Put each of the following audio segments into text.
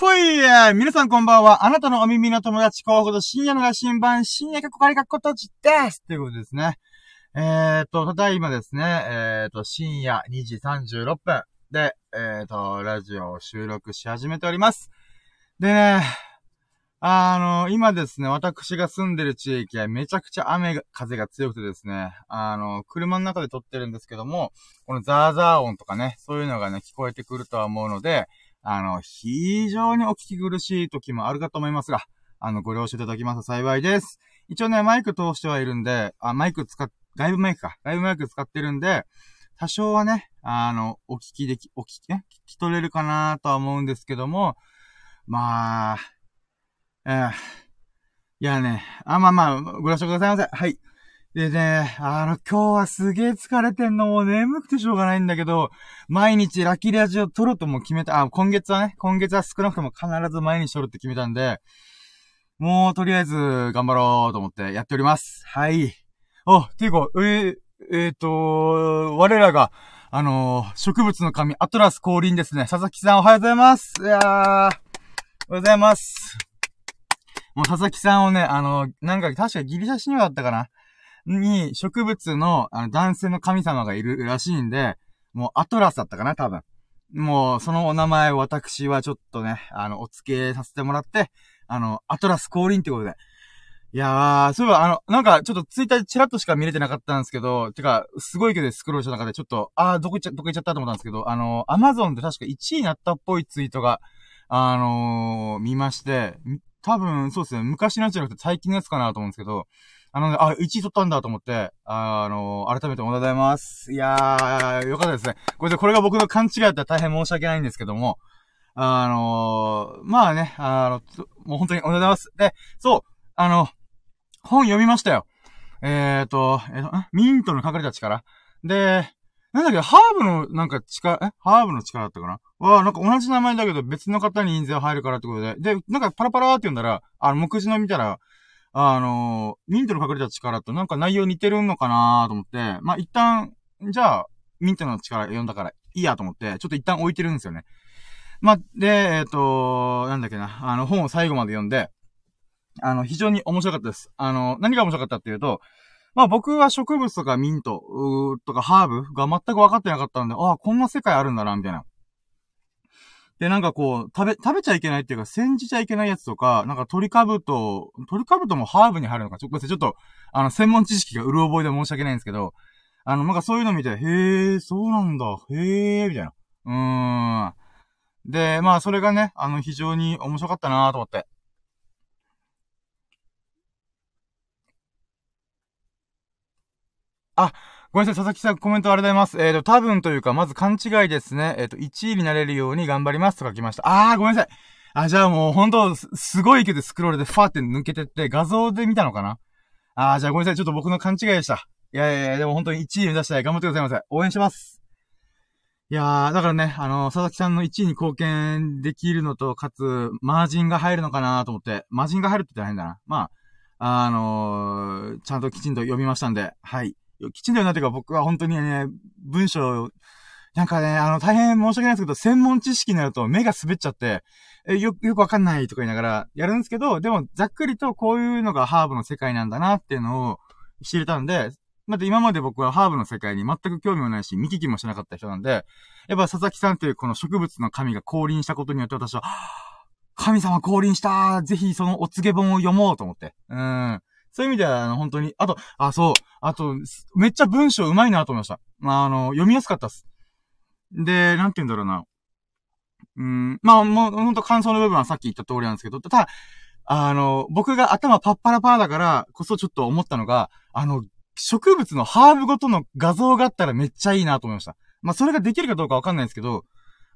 ふい皆さんこんばんは。あなたのお耳の友達候補と深夜の羅針盤、深夜かこかりかっことちですということですね。えーと、ただいまですね、えーと、深夜2時36分で、えーと、ラジオを収録し始めております。でね、あの、今ですね、私が住んでる地域はめちゃくちゃ雨が、風が強くてですね、あの、車の中で撮ってるんですけども、このザーザー音とかね、そういうのがね、聞こえてくるとは思うので、あの、非常にお聞き苦しい時もあるかと思いますが、あの、ご了承いただきますと幸いです。一応ね、マイク通してはいるんで、あ、マイク使っ、外部マイクか。外部マイク使ってるんで、多少はね、あの、お聞きでき、お聞きね、聞き取れるかなとは思うんですけども、まあ、えー、いやね、あ、まあまあ、ご了承くださいませ。はい。でね、あの、今日はすげえ疲れてんの、もう眠くてしょうがないんだけど、毎日ラッキーラジオ撮ろうとも決めた、あ、今月はね、今月は少なくとも必ず毎日撮るって決めたんで、もうとりあえず頑張ろうと思ってやっております。はい。お、ていうか、えー、えー、と、我らが、あのー、植物の神、アトラス降臨ですね。佐々木さんおはようございます。いやー、おはようございます。もう佐々木さんをね、あのー、なんか確かギリシャ神話だったかな。に植物のあの男性の神様がいるらしいんで、もうアトラスだったかな、多分。もう、そのお名前を私はちょっとね、あの、お付けさせてもらって、あの、アトラス降臨ってことで。いやー、そういえば、あの、なんか、ちょっとツイッターチラッとしか見れてなかったんですけど、てか、すごいけどスクロールした中で、ちょっと、あー、どこ行っちゃ、どこ行っちゃったと思ったんですけど、あの、アマゾンで確か1位になったっぽいツイートが、あのー、見まして、多分、そうですね、昔のやつじゃなくて最近のやつかなと思うんですけど、あのね、あ、1位取ったんだと思って、あ、あのー、改めておめでとうございます。いやー、よかったですね。これで、これが僕の勘違いだったら大変申し訳ないんですけども、あのー、まあね、あの、もう本当におめでとうございます。で、そう、あの、本読みましたよ。えーと、えーと、ミントの隠れた力。で、なんだっけ、ハーブのなんか力、え？ハーブの力だったかな？わなんか同じ名前だけど別の方に印税入るからってことで。で、なんかパラパラーって読んだら、あの、目次の見たら、あのー、ミントの隠れた力となんか内容似てるのかなと思って、まあ、一旦、じゃあ、ミントの力読んだからいいやと思って、ちょっと一旦置いてるんですよね。まあ、で、えっ、ー、と、なんだっけな、あの、本を最後まで読んで、あの、非常に面白かったです。あの、何が面白かったっていうと、まあ僕は植物とかミント、とかハーブが全く分かってなかったんで、ああ、こんな世界あるんだな、みたいな。で、なんかこう、食べ、食べちゃいけないっていうか、煎じちゃいけないやつとか、なんか鳥かぶと、鳥かぶともハーブに入るのか、ちょっと、ちょっと、あの、専門知識がうる覚えで申し訳ないんですけど、あの、なんかそういうの見て、へえ、そうなんだ、へえ、みたいな。うーん。で、まあ、それがね、あの、非常に面白かったなと思って。あ、ごめんなさい、佐々木さんコメントありがとうございます。えっ、ー、と、多分というか、まず勘違いですね。えっ、ー、と、1位になれるように頑張りますと書きました。あー、ごめんなさい。あ、じゃあもう本当す、すごいけどスクロールでファーって抜けてって画像で見たのかな？あー、じゃあごめんなさい。ちょっと僕の勘違いでした。いやいやいや、でも本当に1位目指したい。頑張ってくださいませ。応援します。いやー、だからね、あの、佐々木さんの1位に貢献できるのと、かつ、マージンが入るのかなと思って、マージンが入るって言ったら変だな。まあ、あのー、ちゃんときちんと読みましたんで、はい。きちんとなっていうか僕は本当にね、文章、なんかね、あの、大変申し訳ないですけど、専門知識になると目が滑っちゃって、え、よ、よくわかんないとか言いながらやるんですけど、でも、ざっくりとこういうのがハーブの世界なんだなっていうのを知れたんで、また今まで僕はハーブの世界に全く興味もないし、見聞きもしなかった人なんで、やっぱ佐々木さんというこの植物の神が降臨したことによって私は、神様降臨したぜひそのお告げ本を読もうと思って。うん。そういう意味では、あの、本当に、あと、あ、そう、あと、めっちゃ文章上手いなと思いました。まあ、あの、読みやすかったっす。で、なんて言うんだろうな。うん、まあ、もう、ほんと感想の部分はさっき言った通りなんですけど、ただ、あの、僕が頭パッパラパーだからこそちょっと思ったのが、あの、植物のハーブごとの画像があったらめっちゃいいなと思いました。まあ、それができるかどうかわかんないですけど、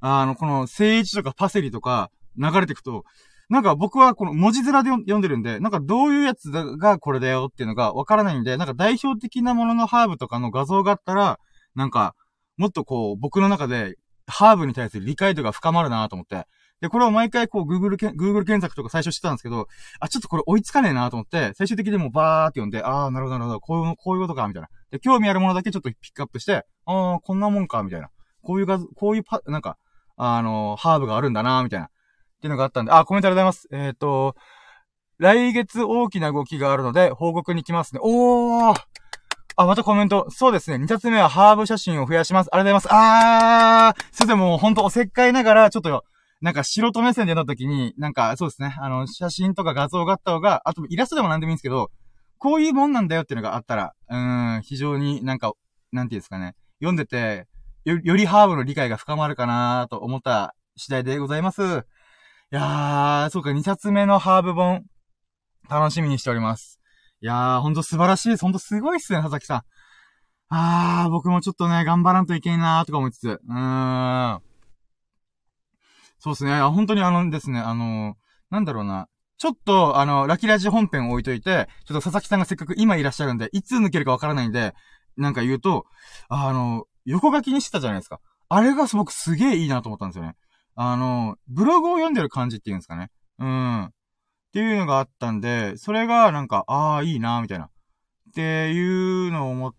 あの、この、聖一とかパセリとか流れていくと、なんか僕はこの文字面で読んでるんで、なんかどういうやつがこれだよっていうのがわからないんで、なんか代表的なもののハーブとかの画像があったら、なんか、もっとこう、僕の中で、ハーブに対する理解度が深まるなと思って。で、これを毎回こう、Google け、Google 検索とか最初してたんですけど、あ、ちょっとこれ追いつかねえなと思って、最終的にもうバーって読んで、あー、なるほどなるほど、こういう、こういうことか、みたいな。で、興味あるものだけちょっとピックアップして、あー、こんなもんか、みたいな。こういう画像、こういうパ、なんか、あのー、ハーブがあるんだなみたいな。っていうのがあったんで、あ、コメントありがとうございます。えっ、ー、と、来月大きな動きがあるので、報告に来ますね。おーあ、またコメント。そうですね。二冊目はハーブ写真を増やします。ありがとうございます。あーすいません、もうほんとおせっかいながら、ちょっと、なんか素人目線で読んだ時に、なんかそうですね。あの、写真とか画像があった方が、あとイラストでも何でもいいんですけど、こういうもんなんだよっていうのがあったら、うん、非常になんか、なんていうんですかね。読んでて、よ、よりハーブの理解が深まるかなと思った次第でございます。いやー、そうか、2冊目のハーブ本、楽しみにしております。いやー、ほんと素晴らしいです。ほんとすごいっすね、佐々木さん。あー、僕もちょっとね、頑張らんといけんなーとか思いつつ。うーん。そうですね。本当にあのですね、あの、なんだろうな。ちょっと、あの、ラキラジ本編置いといて、ちょっと佐々木さんがせっかく今いらっしゃるんで、いつ抜けるかわからないんで、なんか言うと、あの、横書きにしてたじゃないですか。あれが僕すげえいいなと思ったんですよね。あの、ブログを読んでる感じっていうんですかね。うん。っていうのがあったんで、それがなんか、ああ、いいな、みたいな。っていうのを思っ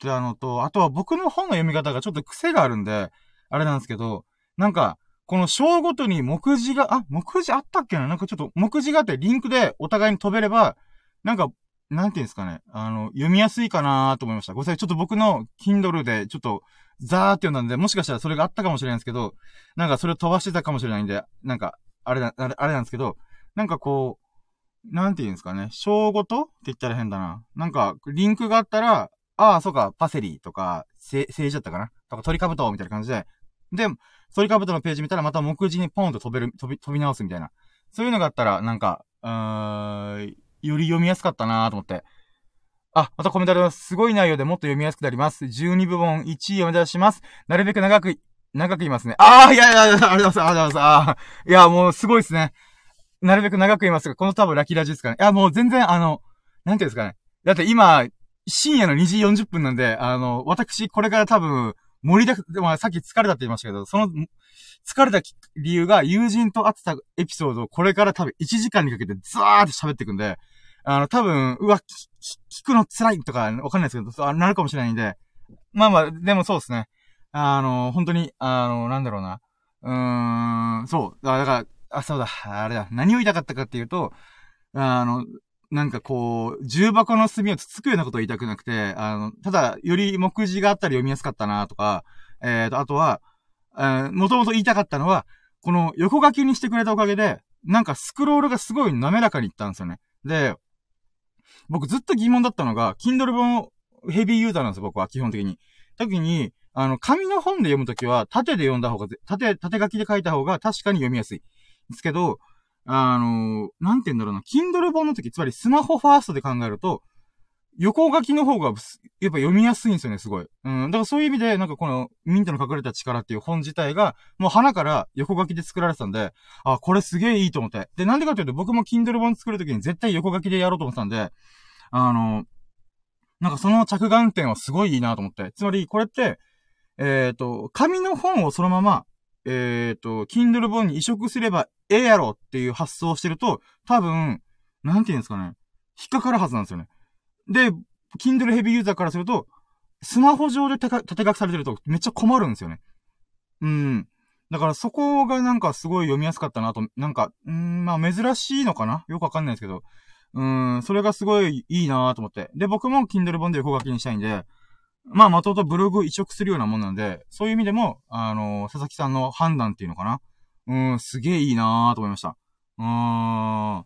たのと、あとは僕の本の読み方がちょっと癖があるんで、あれなんですけど、なんか、この章ごとに目次が、あ、目次あったっけな？なんかちょっと目次があってリンクでお互いに飛べれば、なんか、なんていうんですかね。あの、読みやすいかなと思いました。ごめんなさい。ちょっと僕の Kindle でちょっとザーって読んだんで、もしかしたらそれがあったかもしれないんですけど、なんかそれを飛ばしてたかもしれないんで、なんか、あれだ、あれなんですけど、なんかこう、なんて言うんですかね。章ごとって言ったら変だな。なんか、リンクがあったら、ああ、そうか、パセリとか、せ、政治だったかなとか、鳥かぶとみたいな感じで、で、鳥かぶとのページ見たらまた目次にポンと飛べる、飛び、飛び直すみたいな。そういうのがあったら、なんか、うーん、より読みやすかったなと思って。あ、またコメントあります。すごい内容でもっと読みやすくなります。12部門1位を目指します。なるべく長く、長く言いますね。ああ、いやいや、ありがとうございます。ありがとうございます。いや、もうすごいですね。なるべく長く言いますが、この多分ラキラジですかね。いや、もう全然あの、なんていうんですかね。だって今、深夜の2時40分なんで、あの、私、これから多分、盛りだく、まあ、さっき疲れたって言いましたけど、その、疲れた理由が友人と会ってたエピソードをこれから多分1時間にかけてザーって喋っていくんで、あの、多分、うわ、聞くの辛いとかわかんないですけど、そうなるかもしれないんで、まあまあ、でもそうですね。あの、本当に、あの、なんだろうな。うーん、そう。だから、あ、そうだ、あれだ。何を言いたかったかっていうと、あの、なんかこう、重箱の隅をつつくようなことを言いたくなくて、あの、ただ、より目次があったら読みやすかったなとか、えっ、ー、と、あとは、えー、もともと言いたかったのは、この横書きにしてくれたおかげで、なんかスクロールがすごい滑らかにいったんですよね。で、僕ずっと疑問だったのが、Kindle 本ヘビーユーザーなんですよ、僕は、基本的に。時に、あの、紙の本で読むときは、縦で読んだ方が、縦、縦書きで書いた方が確かに読みやすい。ですけど、あの、なんて言うんだろうな、Kindle 本の時、つまりスマホファーストで考えると、横書きの方が、やっぱ読みやすいんですよね、すごい。うん。だからそういう意味で、なんかこの、ミントの隠れた力っていう本自体が、もう花から横書きで作られてたんで、あ、これすげえいいと思って。で、なんでかというと、僕も Kindle 本作るときに絶対横書きでやろうと思ってたんで、あの、なんかその着眼点はすごいいいなと思って。つまり、これって、えっ、ー、と、紙の本をそのまま、えっ、ー、と、Kindle 本に移植すればええやろっていう発想をしてると、多分、なんて言うんですかね。引っかかるはずなんですよね。で、Kindle ヘビーユーザーからすると、スマホ上で縦書きされてるとめっちゃ困るんですよね。うん。だからそこがなんかすごい読みやすかったなと、なんか、うん、まあ珍しいのかな？よくわかんないですけど。うん、それがすごいいいなと思って。で、僕も Kindle 本で横書きにしたいんで、まあ、まともとブログ移植するようなもんなんで、そういう意味でも、あのー、佐々木さんの判断っていうのかなうん、すげえいいなーと思いました。うーん。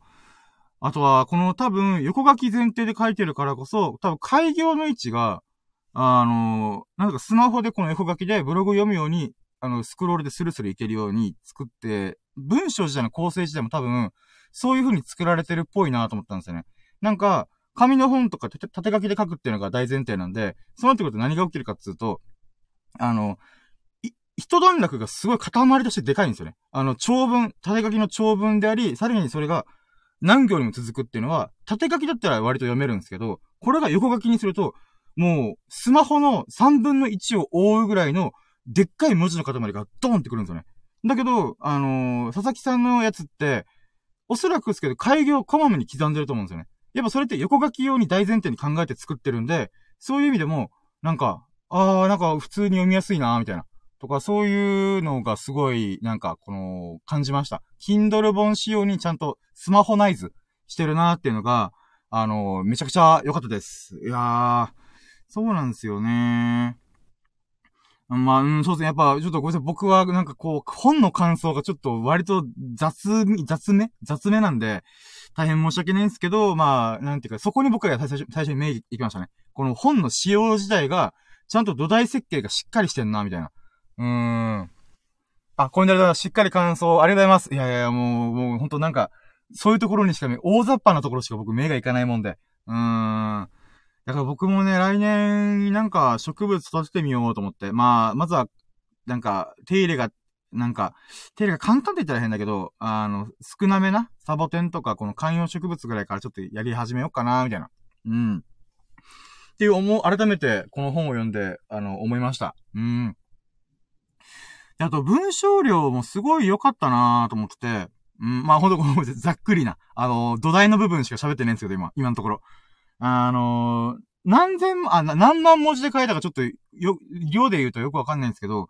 あとは、この多分、横書き前提で書いてるからこそ、多分、開業の位置が、あのー、なんかスマホでこの横書きでブログ読むように、あの、スクロールでスルスルいけるように作って、文章自体の構成自体も多分、そういう風に作られてるっぽいなと思ったんですよね。なんか、紙の本とか縦書きで書くっていうのが大前提なんで、そうなってくると何が起きるかっていうと、あの、一段落がすごい塊としてでかいんですよね。あの、長文、縦書きの長文であり、さらにそれが何行にも続くっていうのは、縦書きだったら割と読めるんですけど、これが横書きにすると、もう、スマホの3分の1を覆うぐらいの、でっかい文字の塊がドーンってくるんですよね。だけど、あのー、佐々木さんのやつって、おそらくですけど、開業をこまめに刻んでると思うんですよね。やっぱそれって横書き用に大前提に考えて作ってるんで、そういう意味でも、なんか、あー、なんか普通に読みやすいなーみたいな、とか、そういうのがすごい、なんか、この、感じました。Kindle 本仕様にちゃんとスマホナイズしてるなーっていうのが、あの、めちゃくちゃ良かったです。いやー、そうなんですよねーまあ、うん、そうですね。やっぱ、ちょっとごめんなさい。僕は、なんかこう、本の感想がちょっと割と雑、雑め雑めなんで、大変申し訳ないんですけど、まあ、なんていうか、そこに僕が最初最初に目いきましたね。この本の仕様自体が、ちゃんと土台設計がしっかりしてんな、みたいな。うーん。あ、コインダルだ、しっかり感想、ありがとうございます。いやいや、もう、もう、ほんとなんか、そういうところにしか見、大雑把なところしか僕目がいかないもんで。うーん。だから僕もね、来年、なんか植物育ててみようと思って。まあ、まずは、なんか、手入れが、なんか、手入れが簡単って言ったら変だけど、あの、少なめなサボテンとか、この観葉植物ぐらいからちょっとやり始めようかな、みたいな。うん。っていう思う、改めてこの本を読んで、あの、思いました。うん。であと、文章量もすごい良かったなと思ってて、うん、まあほんとこの、ざっくりな、あの、土台の部分しか喋ってないんですけど、今、今のところ。あのー、何千、あ、何万文字で書いたかちょっと、よ、量で言うとよくわかんないんですけど、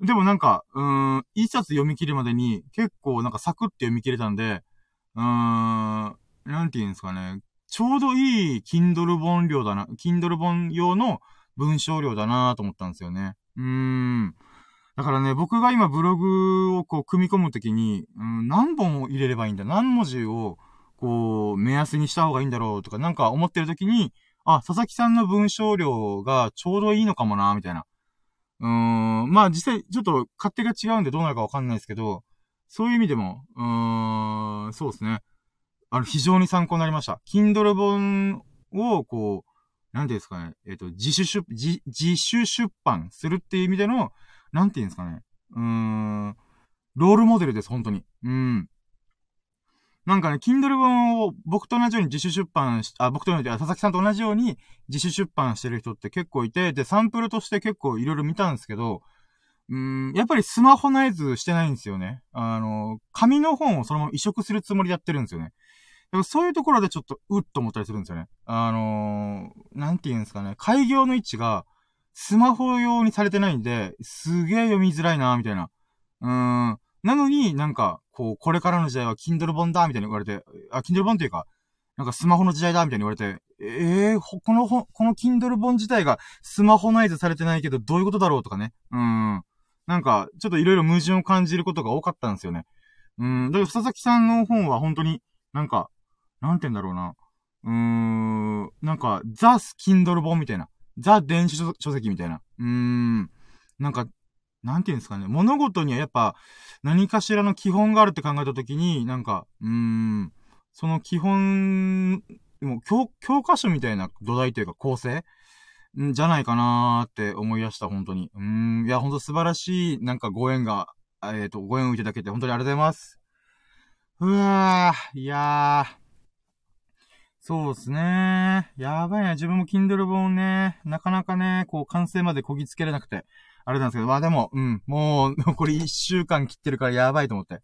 でもなんか、うーん、一冊読み切るまでに結構なんかサクって読み切れたんで、うーん、なんて言うんですかね。ちょうどいい Kindle 本量だな、Kindle 本用の文章量だなと思ったんですよね。うーん。だからね、僕が今ブログをこう組み込むときに、うん、何本を入れればいいんだ何文字を、こう、目安にした方がいいんだろうとか、なんか思ってるときに、あ、佐々木さんの文章量がちょうどいいのかもな、みたいな。うーん、まあ実際ちょっと勝手が違うんでどうなるかわかんないですけど、そういう意味でも、うーん、そうですね。あの、非常に参考になりました。Kindle 本を、こう、なんていうんですかね、えっ、ー、と、自主出、自、自主出版するっていう意味での、なんていうんですかね。うーん、ロールモデルです、本当に。うん。なんかね、Kindle 本を僕と同じように自主出版し、あ、僕と同じように、佐々木さんと同じように自主出版してる人って結構いて、で、サンプルとして結構いろいろ見たんですけど、うん、やっぱりスマホナイズしてないんですよね。あの、紙の本をそのまま移植するつもりでやってるんですよね。でもそういうところでちょっと、うっと思ったりするんですよね。あのー、なんて言うんですかね。開業の位置が、スマホ用にされてないんで、すげえ読みづらいな、みたいな。うーん。なのになんか、こう、これからの時代は Kindle 本だ、みたいに言われて、あ、Kindle 本っていうか、なんかスマホの時代だ、みたいに言われて、ええー、この本、この Kindle 本自体がスマホナイズされてないけど、どういうことだろうとかね。うん。なんか、ちょっといろいろ矛盾を感じることが多かったんですよね。うん。だから、佐々木さんの本は本当に、なんか、なんて言うんだろうな。うーん。なんか、ザ・ Kindle 本みたいな。ザ・電子書籍みたいな。うーん。なんか、なんて言うんですかね。物事にはやっぱ、何かしらの基本があるって考えたときに、なんか、うーん、その基本、もう教、教科書みたいな土台というか構成んじゃないかなーって思い出した、本当に。うーん、いや、本当素晴らしい、なんかご縁が、えっ、ー、と、ご縁をいただけて本当にありがとうございます。うわー、いやー。そうですね。やばいな。自分も Kindle 本ね、なかなかね、こう、完成までこぎつけれなくて。あれなんですけど、まあでも、うん、もう、残り1週間切ってるからやばいと思って。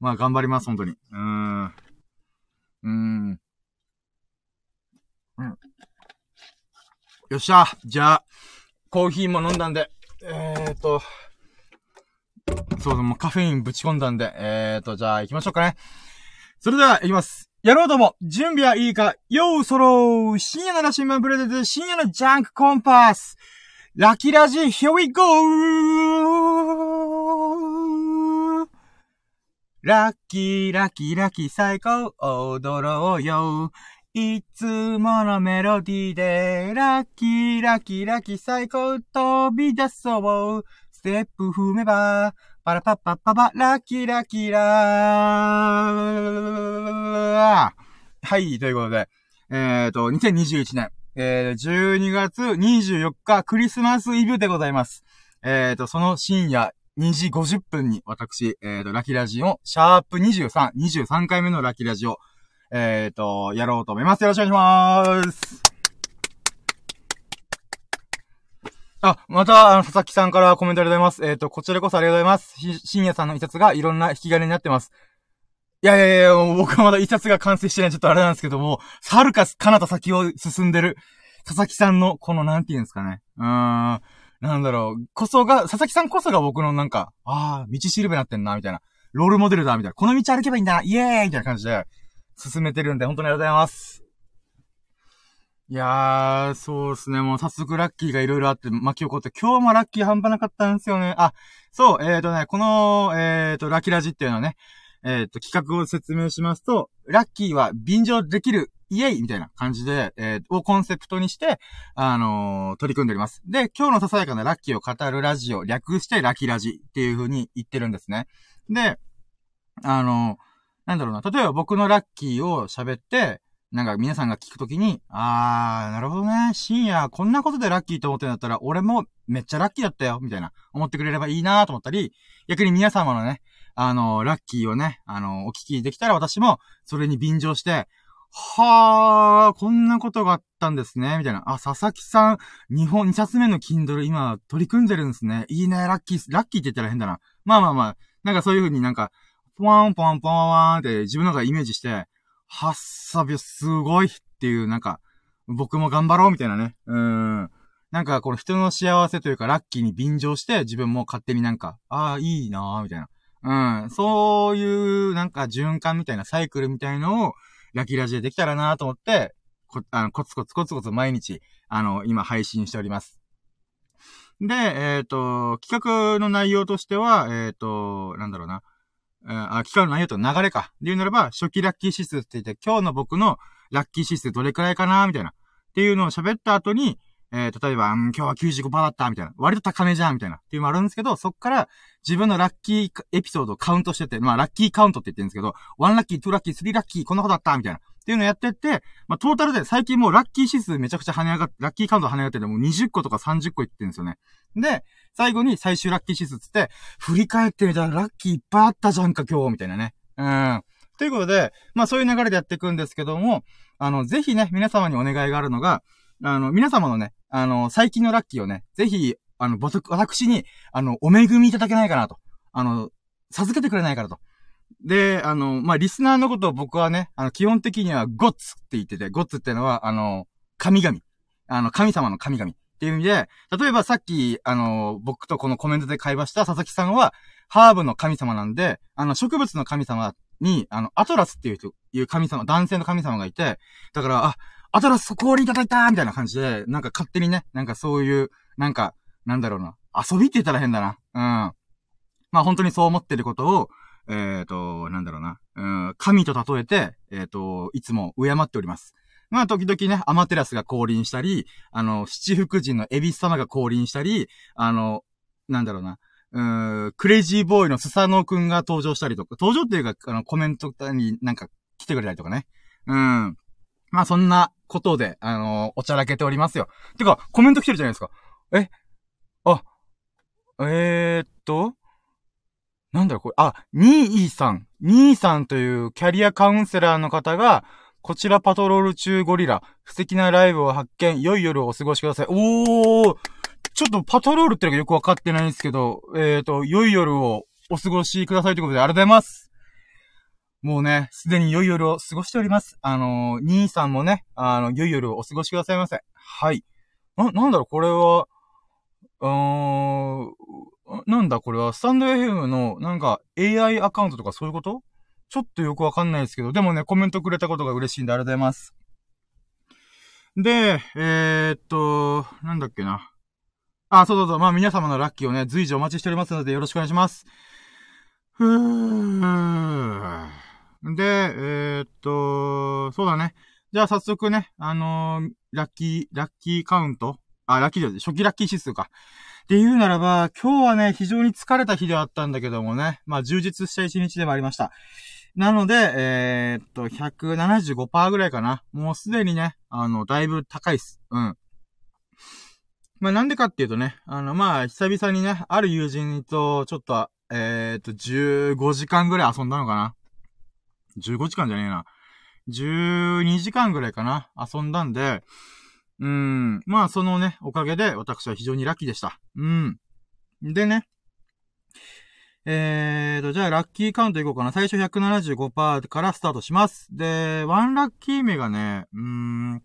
まあ頑張ります、本当に。うーん。うーん。うん。よっしゃじゃあ、コーヒーも飲んだんで、えーと、そうだ、もうカフェインぶち込んだんで、えーと、じゃあ行きましょうかね。それでは行きます。やろうとも、準備はいいか、ようそろー深夜なら新聞プレゼント深夜のジャンクコンパスラキラジ、here we go! ラッキー、ラッキー、ラッキー、最高、踊ろうよ。いつものメロディーで、ラッキー、ラッキー、ラッキー、最高、飛び出そう。ステップ踏めば、パラパッパッパパ、ラッキー、ラッキーラー。はい、ということで、えっ、ー、と、2021年、えー、12月24日クリスマスイブでございます。えっ、ー、と、その深夜2時50分に私、えっ、ー、と、ラキラジオ、シャープ23、23回目のラキラジオ、えっ、ー、と、やろうと思います。よろしくお願いします。あ、また、あの、佐々木さんからコメントありがとうございます。えっ、ー、と、こちらこそありがとうございます。深夜さんの一冊がいろんな引き金になってます。いやいやいや、僕はまだ一冊が完成してないちょっとあれなんですけども、はるか彼方先を進んでる、佐々木さんの、この、なんて言うんですかね。うーん。なんだろう、こそが、佐々木さんこそが僕のなんか、ああ、道しるべなってんな、みたいな。ロールモデルだ、みたいな。この道歩けばいいんだな、イエーイみたいな感じで、進めてるんで、本当にありがとうございます。いやー、そうですね。もう早速ラッキーがいろいろあって巻き起こって、今日もラッキー半端なかったんですよね。あ、そう、えーとね、この、えーと、ラッキーラジっていうのはね、えーと、企画を説明しますと、ラッキーは便乗できる、イエイみたいな感じで、えー、をコンセプトにして、あのー、取り組んでおります。で、今日のささやかなラッキーを語るラジオ、略してラッキーラジっていう風に言ってるんですね。で、あの、なんだろうな、例えば僕のラッキーを喋って、なんか皆さんが聞くときに、あー、なるほどね、深夜こんなことでラッキーと思ってんだったら、俺もめっちゃラッキーだったよ、みたいな、思ってくれればいいなと思ったり、逆に皆様のね、あの、ラッキーをね、あの、お聞きできたら私も、それに便乗して、はー、こんなことがあったんですね、みたいな。あ、佐々木さん、日本2冊目の Kindle 今取り組んでるんですね。いいね、ラッキー、ラッキーって言ったら変だな。まあまあまあ、なんかそういう風になんか、ポワンポワンポワンって自分の中でイメージして、はっさびすごいっていう、なんか、僕も頑張ろうみたいなね。うん。なんか、この人の幸せというか、ラッキーに便乗して、自分も勝手になんか、ああ、いいなーみたいな。うん。そういう、なんか、循環みたいな、サイクルみたいのを、ラキラジでできたらなと思って、こ、あの、コツコツコツコツ毎日、あの、今配信しております。で、えっ、ー、と、企画の内容としては、えっ、ー、と、なんだろうな。あ、期間の内容と流れか。で言うならば、初期ラッキー指数って言って、今日の僕のラッキー指数どれくらいかなみたいな。っていうのを喋った後に、えー、例えば、うん、今日は95%だったみたいな。割と高めじゃんみたいな。っていうのもあるんですけど、そっから自分のラッキーエピソードをカウントしてて、まあ、ラッキーカウントって言ってるんですけど、1ラッキー、2ラッキー、3ラッキー、こんなことだったみたいな。っていうのをやってって、まあ、トータルで最近もうラッキー指数めちゃくちゃ跳ね上がって、ラッキーカウント跳ね上がっててもう20個とか30個いってるんですよね。で、最後に最終ラッキー指数つって、振り返ってみたらラッキーいっぱいあったじゃんか今日、みたいなね。うん。ということで、まあそういう流れでやっていくんですけども、あの、ぜひね、皆様にお願いがあるのが、あの、皆様のね、あの、最近のラッキーをね、ぜひ、あの、私に、あの、お恵みいただけないかなと。あの、授けてくれないからと。で、あの、まあ、リスナーのことを僕はね、あの、基本的にはゴッツって言ってて、ゴッツってのは、あの、神々。あの、神様の神々。っていう意味で、例えばさっき、あの、僕とこのコメントで会話した佐々木さんは、ハーブの神様なんで、あの、植物の神様に、あの、アトラスっていう人、いう神様、男性の神様がいて、だから、あ、アトラス氷いただいたみたいな感じで、なんか勝手にね、なんかそういう、なんか、なんだろうな、遊びって言ったら変だな。うん。まあ本当にそう思ってることを、えっ、ー、と、なんだろうな、うん、神と例えて、えっ、ー、と、いつも敬っております。まあ、時々ね、アマテラスが降臨したり、あの、七福神のエビス様が降臨したり、あの、なんだろうな、うーん、クレイジーボーイのスサノーくんが登場したりとか、登場っていうか、あの、コメントになんか来てくれたりとかね。うん。まあ、そんなことで、あのおちゃらけておりますよ。てか、コメント来てるじゃないですか。え？あ、えー、っと、なんだろ、これ、あ、ニーイさん。ニーさんというキャリアカウンセラーの方が、こちらパトロール中ゴリラ、素敵なライブを発見、良い夜をお過ごしください。おーちょっとパトロールってのがよくわかってないんですけど、えっ、と、良い夜をお過ごしくださいということで、ありがとうございます。もうね、すでに良い夜を過ごしております。あのー、兄さんもね、あの、良い夜をお過ごしくださいませ。はい。な、なんだろう、これは、うーん、なんだこれは、スタンド FM の、なんか、AI アカウントとかそういうこと？ちょっとよくわかんないですけど、でもね、コメントくれたことが嬉しいんでありがとうございます。で、えー、っと、なんだっけな。あ、そうそうそう。まあ皆様のラッキーをね、随時お待ちしておりますのでよろしくお願いします。ふー。で、えー、っと、そうだね。じゃあ早速ね、あのー、ラッキー、ラッキーカウントあ、ラッキーじゃ初期ラッキー指数か。っていうならば、今日はね、非常に疲れた日ではあったんだけどもね、まあ充実した一日でもありました。なので、えー、っと、175%ぐらいかな。もうすでにね、あの、だいぶ高いっす。うん。まあ、なんでかっていうとね、あの、まあ、久々にね、ある友人と、ちょっと、えー、っと、15時間ぐらい遊んだのかな。15時間じゃねえな。12時間ぐらいかな。遊んだんで、うん。まあ、そのね、おかげで、私は非常にラッキーでした。うん。でね、えーと、じゃあ、ラッキーカウントいこうかな。最初175%からスタートします。で、ワンラッキー目がね、うーん、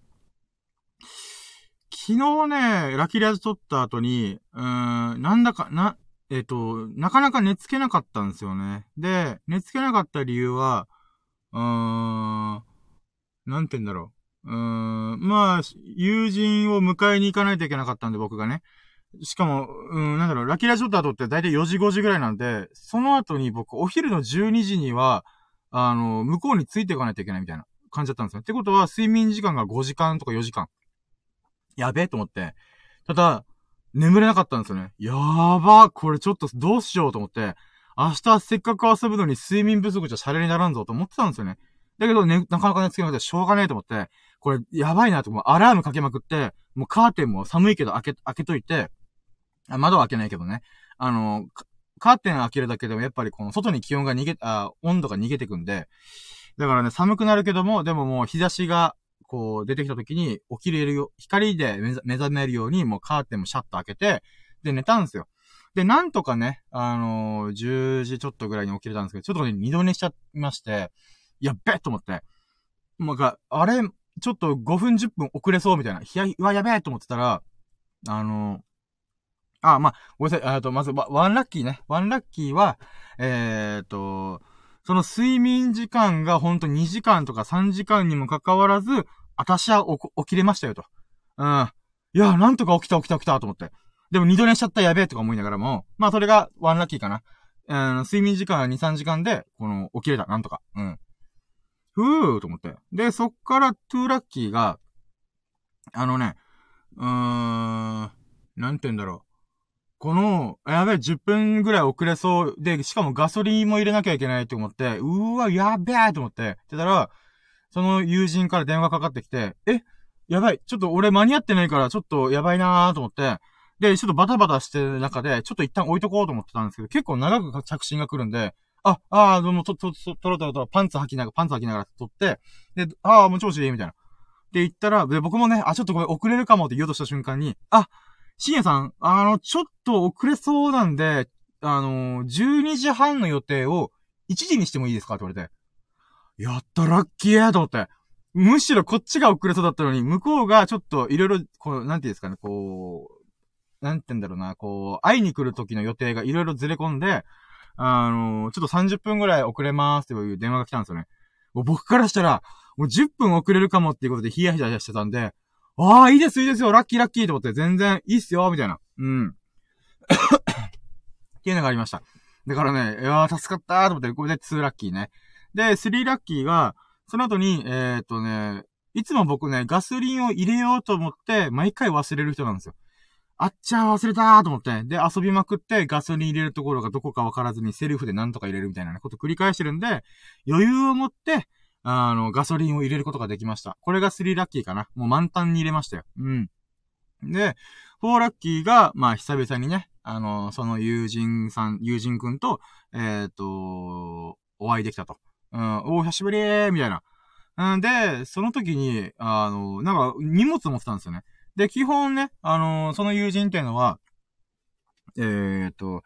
昨日ね、ラッキーレアズ撮った後に、うーん、なんだか、な、えっ、と、なかなか寝つけなかったんですよね。で、寝つけなかった理由は、うーん、なんて言うんだろう。うーん、まあ、友人を迎えに行かないといけなかったんで、僕がね。しかも、うん、なんだろう、ラキラジオット後って大体4時5時ぐらいなんで、その後に僕、お昼の12時には、あの、向こうについていかないといけないみたいな感じだったんですよ。ってことは、睡眠時間が5時間とか4時間。やべえと思って。ただ、眠れなかったんですよね。やーばこれちょっとどうしようと思って、明日せっかく遊ぶのに睡眠不足じゃシャレにならんぞと思ってたんですよね。だけどね、なかなか寝つけなくてしょうがねえと思って、これやばいなと思う。アラームかけまくって、もうカーテンも寒いけど開け、開けといて、あ窓は開けないけどね。あの、カーテン開けるだけでもやっぱりこの外に気温が逃げ、あ、温度が逃げてくんで、だからね、寒くなるけども、でももう日差しが、こう、出てきた時に起きれるよ、光で目覚めるように、もうカーテンもシャッと開けて、で、寝たんですよ。で、なんとかね、あのー、10時ちょっとぐらいに起きれたんですけど、ちょっとね、二度寝しちゃいまして、やっべえと思って。もうか、あれ、ちょっと5分10分遅れそうみたいな。いや、うわ、やべえと思ってたら、あのー、あ、まあ、ごめんなさい。あと、まず、ワンラッキーね。ワンラッキーは、えーと、その睡眠時間がほんと2時間とか3時間にもかかわらず、私は起きれましたよと。うん。いや、なんとか起きた起きた起きたと思って。でも二度寝しちゃったやべえとか思いながらも、まあそれがワンラッキーかな。うん、睡眠時間は2、3時間で、この、起きれた、なんとか。うん。ふーと思って。で、そっからトゥーラッキーが、あのね、うーん、なんて言うんだろう。この、やべえ、10分ぐらい遅れそう。で、しかもガソリンも入れなきゃいけないと思って、うーわ、やべえと思って。ってたら、その友人から電話かかってきて、え、やばい、ちょっと俺間に合ってないから、ちょっとやばいなーと思って、で、ちょっとバタバタしてる中で、ちょっと一旦置いとこうと思ってたんですけど、結構長く着信が来るんで、あ、ああ、どうも、と、と、と、とろとろと、パンツ履きながら、パンツ履きながら撮って、で、ああ、もう調子いい、みたいな。で、言ったら、で、僕もね、あ、ちょっとごめん、遅れるかもって言おうとした瞬間に、あ、深夜さん、あの、ちょっと遅れそうなんで、あの、12時半の予定を1時にしてもいいですかって言われて。やったラッキーと思って。むしろこっちが遅れそうだったのに、向こうがちょっといろいろ、こう、なんていうんですかね、こう、なんて言うんだろうな、こう、会いに来る時の予定がいろいろずれ込んで、あの、ちょっと30分ぐらい遅れますっていう電話が来たんですよね。もう僕からしたら、もう10分遅れるかもっていうことでヒヤヒヤしてたんで、ああ、いいです、いいですよ、ラッキーラッキーと思って、全然いいっすよ、みたいな。うん。っていうのがありました。だからね、いやー、助かったーと思って、これで2ラッキーね。で、3ラッキーが、その後に、えー、っとね、いつも僕ね、ガソリンを入れようと思って、毎回忘れる人なんですよ。あっちゃー忘れたーと思って。で、遊びまくってガソリン入れるところがどこかわからずにセルフでなんとか入れるみたいなこと繰り返してるんで、余裕を持って、あの、ガソリンを入れることができました。これが3ラッキーかな。もう満タンに入れましたよ。うん。で、4ラッキーが、まあ、久々にね、あの、その友人さん、友人くんと、えっ、ー、と、お会いできたと。うん、お久しぶりーみたいな。うんで、その時に、あの、なんか、荷物持ってたんですよね。で、基本ね、あの、その友人っていうのは、えっ、と、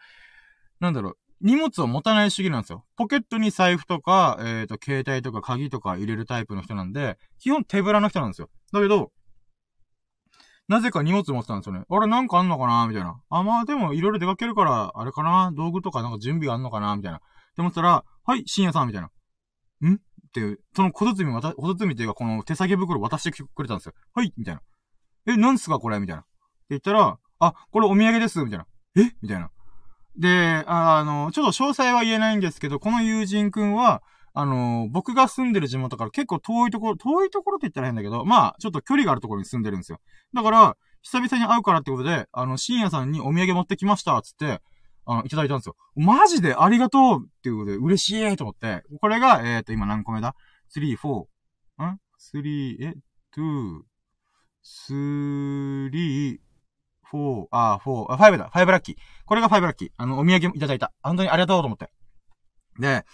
なんだろう、荷物を持たない主義なんですよ。ポケットに財布とか、えっ、と、携帯とか鍵とか入れるタイプの人なんで、基本手ぶらの人なんですよ。だけど、なぜか荷物持ってたんですよね。あれなんかあんのかな？みたいな。あ、まあでもいろいろ出かけるから、あれかな？道具とかなんか準備があんのかな？みたいな。って思ったら、はい、深夜さんみたいな。ん？っていう、その小包み渡、小包みっていうかこの手提げ袋渡してくれたんですよ。はい、みたいな。え、なんすかこれ？みたいな。って言ったら、あ、これお土産です、みたいな。え？みたいな。で、あの、ちょっと詳細は言えないんですけど、この友人くんは、あの、僕が住んでる地元から結構遠いところ、遠いところって言ったら変だけど、まあ、ちょっと距離があるところに住んでるんですよ。だから、久々に会うからってことで、あの、深夜さんにお土産持ってきました、つって、あの、いただいたんですよ。マジで？ありがとうっていうことで、嬉しいと思って、これが、えっ、ー、と、今何個目だ ?3、4、ん ?3、え ?2、3、4、あ、4、あ、5だ。5ラッキー。これが5ラッキー。あの、お土産いただいた。本当にありがとうと思って。で、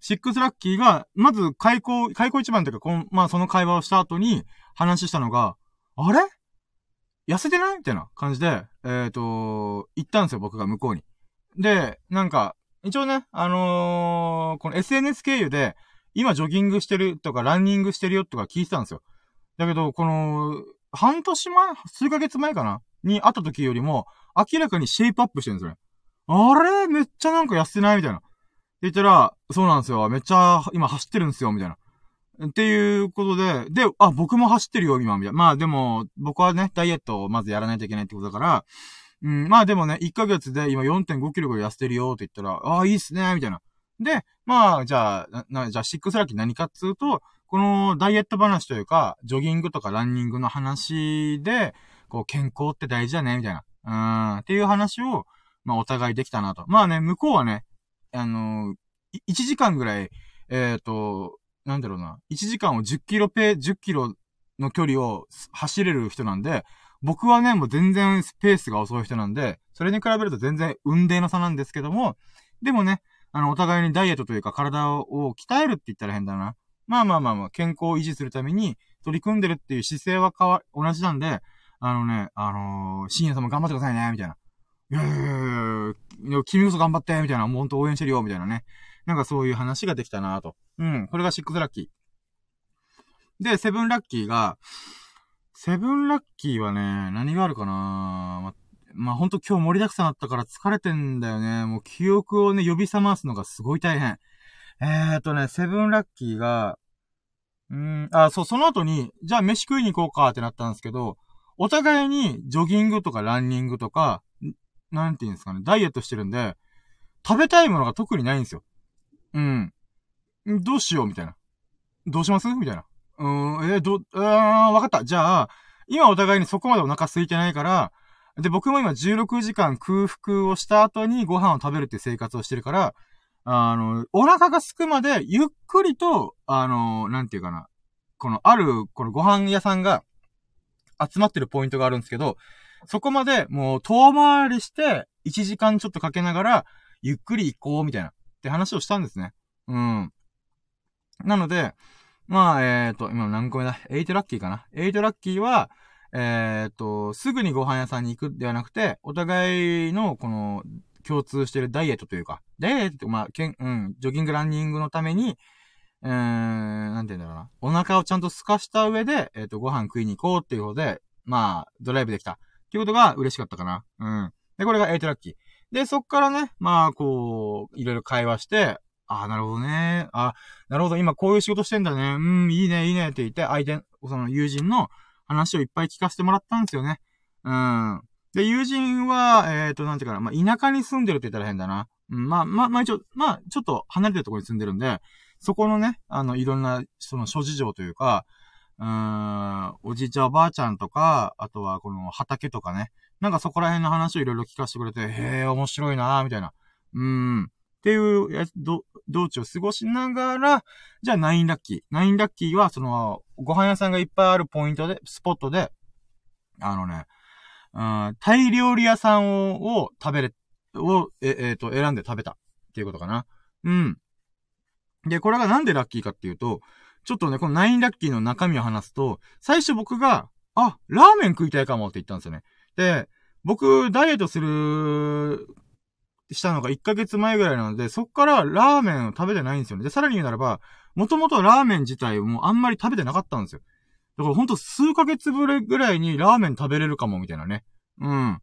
6ラッキーが、まず、開口、開口一番というか、この、まあ、その会話をした後に、話したのが、あれ？痩せてない？みたいな感じで、えっ、ー、と、行ったんですよ、僕が向こうに。で、なんか、一応ね、あのー、この SNS 経由で、今ジョギングしてるとか、ランニングしてるよとか聞いてたんですよ。だけど、この、半年前？数ヶ月前かな？に会った時よりも、明らかにシェイプアップしてるんですよね。あれ？めっちゃなんか痩せてない？みたいな。って言ったら、そうなんですよ。めっちゃ今走ってるんですよ、みたいな。っていうことで、で、あ、僕も走ってるよ、今、みたいな。まあでも、僕はね、ダイエットをまずやらないといけないってことだから、うん、まあでもね、1ヶ月で今4.5キロぐらい痩せてるよって言ったら、ああ、いいっすね、みたいな。で、まあ、じゃあ、な、じゃあ、シックスラッキー何かっつうと、このダイエット話というか、ジョギングとかランニングの話で、こう、健康って大事だね、みたいな。うん、っていう話を、まあ、お互いできたなと。まあね、向こうはね、あのー、1時間ぐらい、えっ、ー、と、なんだろうな、1時間を10キロペ、10キロの距離を走れる人なんで、僕はね、もう全然スペースが遅い人なんで、それに比べると全然運命の差なんですけども、でもね、あの、お互いにダイエットというか体を鍛えるって言ったら変だな。まあまあまあまあ、健康を維持するために取り組んでるっていう姿勢は変わ、同じなんで、あのね、あのー、深夜さんも頑張ってくださいね、みたいな。いやいやいや、君こそ頑張って、みたいな。もうほんと応援してるよ、みたいなね。なんかそういう話ができたなと。うん。これがシックスラッキー。で、セブンラッキーが、セブンラッキーはね、何があるかなま、まあ、ほんと今日盛りだくさんだったから疲れてんだよね。もう記憶をね、呼び覚ますのがすごい大変。えーとね、セブンラッキーが、うん、あ、そう、その後に、じゃあ飯食いに行こうかってなったんですけど、お互いにジョギングとかランニングとか、なんて言うんですかね、ダイエットしてるんで、食べたいものが特にないんですよ。うん。どうしようみたいな。どうします？みたいな。うーん、えー、ど、うーん、わかった。じゃあ、今お互いにそこまでお腹空いてないから、で、僕も今16時間空腹をした後にご飯を食べるって生活をしてるから、あの、お腹が空くまでゆっくりと、あの、なんていうかな。この、ある、このご飯屋さんが集まってるポイントがあるんですけど、そこまでもう遠回りして、1時間ちょっとかけながら、ゆっくり行こう、みたいな、って話をしたんですね。うん。なので、まあ、えっ、ー、と、今何個目だ ?8 ラッキーかな ?8 ラッキーは、えっ、ー、と、すぐにご飯屋さんに行くではなくて、お互いの、この、共通してるダイエットというか、ダイエット、まあ、けん、うん、ジョギングランニングのために、えー、なんて言うんだろうな。お腹をちゃんと透かした上で、えっ、ー、と、ご飯食いに行こうっていうことで、まあ、ドライブできた。っていうことが嬉しかったかな。うん。で、これが8ラッキー。で、そっからね、まあ、こう、いろいろ会話して、ああ、なるほどね。あなるほど、今こういう仕事してんだね。うん、いいね、いいねって言って、相手、その友人の話をいっぱい聞かせてもらったんですよね。うん。で、友人は、えっ、ー、と、なんていうかな、まあ、田舎に住んでるって言ったら変だな。うん、まあ、まあ、まあ一応、まあ、ちょっと離れてるところに住んでるんで、そこのね、あの、いろんな、その諸事情というか、うーん、おじいちゃんおばあちゃんとか、あとはこの畑とかね、なんかそこら辺の話をいろいろ聞かせてくれて、へえ、面白いなみたいな。うん。っていうやど、道中を過ごしながら、じゃあ9ラッキー。9ラッキーは、その、ご飯屋さんがいっぱいあるポイントで、スポットで、あのね、うん、タイ料理屋さんをを食べれ、を、え、え、ー、と、選んで食べたっていうことかな。うん。で、これがなんでラッキーかっていうと、ちょっとね、この9ラッキーの中身を話すと、最初僕が、あ、ラーメン食いたいかもって言ったんですよね。で、僕、ダイエットする、したのが1ヶ月前ぐらいなので、そっからラーメンを食べてないんですよね。で、さらに言うならば、もともとラーメン自体もあんまり食べてなかったんですよ。だからほんと数ヶ月ぶりぐらいにラーメン食べれるかも、みたいなね。うん。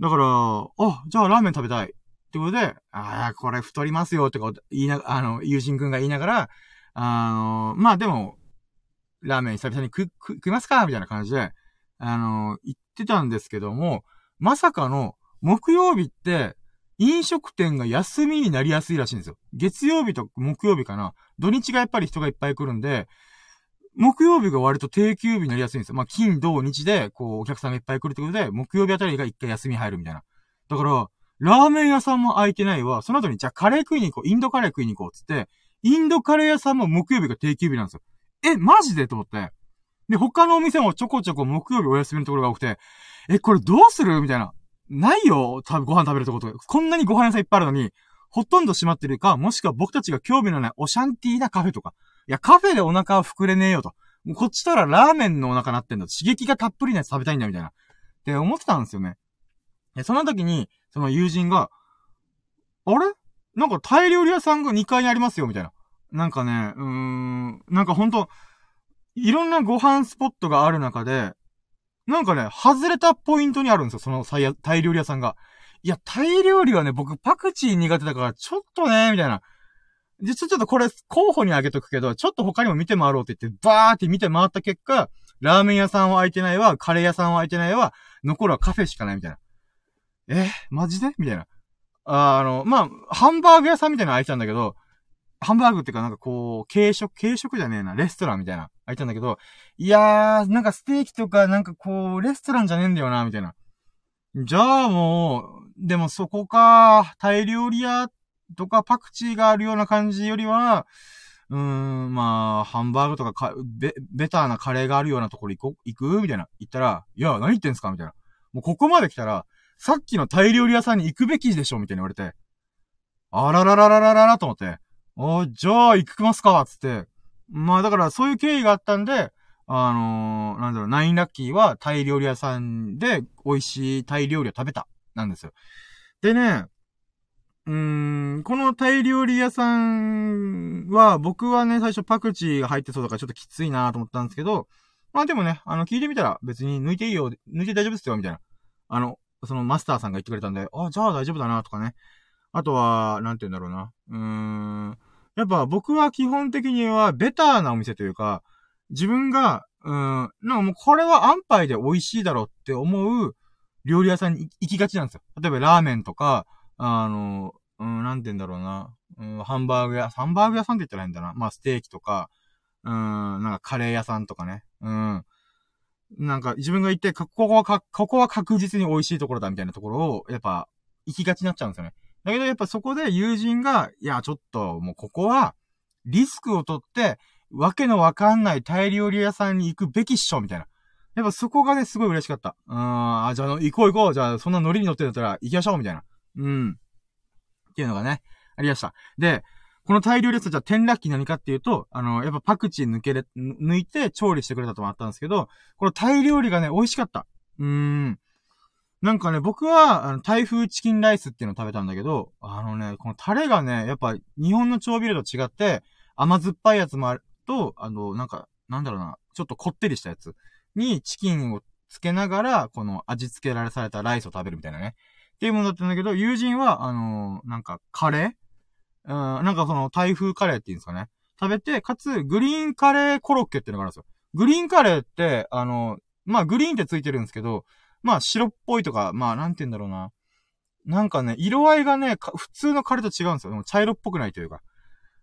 だから、あ、じゃあラーメン食べたい。ってことで、ああ、これ太りますよ、ってか言いな、あの、友人くんが言いながら、あの、まあでも、ラーメン久々に食、食、食いますかみたいな感じで、あの、言ってたんですけども、まさかの、木曜日って、飲食店が休みになりやすいらしいんですよ。月曜日と木曜日かな。土日がやっぱり人がいっぱい来るんで、木曜日が割と定休日になりやすいんですよ。まあ、金、土、日で、こう、お客さんがいっぱい来るってことで、木曜日あたりが一回休み入るみたいな。だから、ラーメン屋さんも空いてないわ。その後に、じゃあカレー食いに行こう。インドカレー食いに行こう。つって、インドカレー屋さんも木曜日が定休日なんですよ。え、マジで？と思って。で、他のお店もちょこちょこ木曜日お休みのところが多くて、え、これどうする？みたいな。ないよ多分ご飯食べるとことか。こんなにご飯屋さんいっぱいあるのに、ほとんど閉まってるか、もしくは僕たちが興味のないオシャンティーなカフェとか。いや、カフェでお腹は膨れねえよと。こっちとらラーメンのお腹なってんだ。刺激がたっぷりなやつ食べたいんだ、みたいな。って思ってたんですよね。で、その時に、その友人が、あれ？なんかタイ料理屋さんが2階にありますよ、みたいな。なんかね、うーん、なんかほんと、いろんなご飯スポットがある中で、なんかね、外れたポイントにあるんですよ、そのタイ料理屋さんが。いや、タイ料理はね、僕パクチー苦手だから、ちょっとね、みたいな。実はちょっとこれ候補にあげとくけど、ちょっと他にも見て回ろうって言って、バーって見て回った結果、ラーメン屋さんは空いてないわ、カレー屋さんは空いてないわ、残るはカフェしかないみたいな。えマジで？みたいな。ああの、まあ、ハンバーグ屋さんみたいなの空いてたんだけど、ハンバーグっていうかなんかこう、軽食、軽食じゃねえな、レストランみたいな、空いてたんだけど、いやー、なんかステーキとかなんかこう、レストランじゃねえんだよな、みたいな。じゃあもう、でもそこか、タイ料理屋とかパクチーがあるような感じよりは、うーん、まあ、ハンバーグとかか、ベ、ベターなカレーがあるようなところ行こ、行くみたいな。言ったら、いや、何言ってんすか？みたいな。もうここまで来たら、さっきのタイ料理屋さんに行くべきでしょ？みたいに言われて。あらららららららと思って。あ、じゃあ行きますか？つって。まあだからそういう経緯があったんで、あのー、なんだろう、ナインラッキーはタイ料理屋さんで美味しいタイ料理を食べた。なんですよ。でね、うん、このタイ料理屋さんは、僕はね、最初パクチーが入ってそうだからちょっときついなと思ったんですけど、まあでもね、あの、聞いてみたら別に抜いていいよ、抜いて大丈夫ですよ、みたいな。あの、そのマスターさんが言ってくれたんで、あ、じゃあ大丈夫だな、とかね。あとは、なんて言うんだろうな。うーん。やっぱ僕は基本的にはベターなお店というか、自分が、うん、なんかもうこれは安牌で美味しいだろうって思う料理屋さんに行きがちなんですよ。例えばラーメンとか、あの、うん、なんて言うんだろうな。うん、ハンバーグ屋、ハンバーグ屋さんって言ったらいいんだな。まあ、ステーキとか、うん、なんかカレー屋さんとかね。うん。なんか自分が行って、ここはか、ここは確実に美味しいところだみたいなところを、やっぱ、行きがちになっちゃうんですよね。だけどやっぱそこで友人が、いや、ちょっと、もうここは、リスクを取って、わけのわかんないタイ料理屋さんに行くべきっしょ、みたいな。やっぱそこがね、すごい嬉しかった。うん、あ、じゃあ、行こう行こう。じゃあ、そんなノリに乗ってんだったら、行きましょう、みたいな。うん。っていうのがね、ありました。で、このタイ料理屋さんじゃあ、天ラッキー何かっていうと、あの、やっぱパクチー抜けれ、抜いて調理してくれたともあったんですけど、このタイ料理がね、美味しかった。うーん。なんかね、僕は、あの、台風チキンライスっていうのを食べたんだけど、あのね、このタレがね、やっぱ、日本の調味料と違って、甘酸っぱいやつもあると、あの、なんか、なんだろうな、ちょっとこってりしたやつにチキンをつけながら、この味付けられされたライスを食べるみたいなね。っていうものだったんだけど、友人は、あのー、なんか、カレー？うん、なんかその、台風カレーっていうんですかね。食べて、かつ、グリーンカレーコロッケっていうのがあるんですよ。グリーンカレーって、あの、まあ、グリーンってついてるんですけど、まあ、白っぽいとか、まあ、なんて言うんだろうな。なんかね、色合いがね、普通のカレーと違うんですよ。でも茶色っぽくないというか。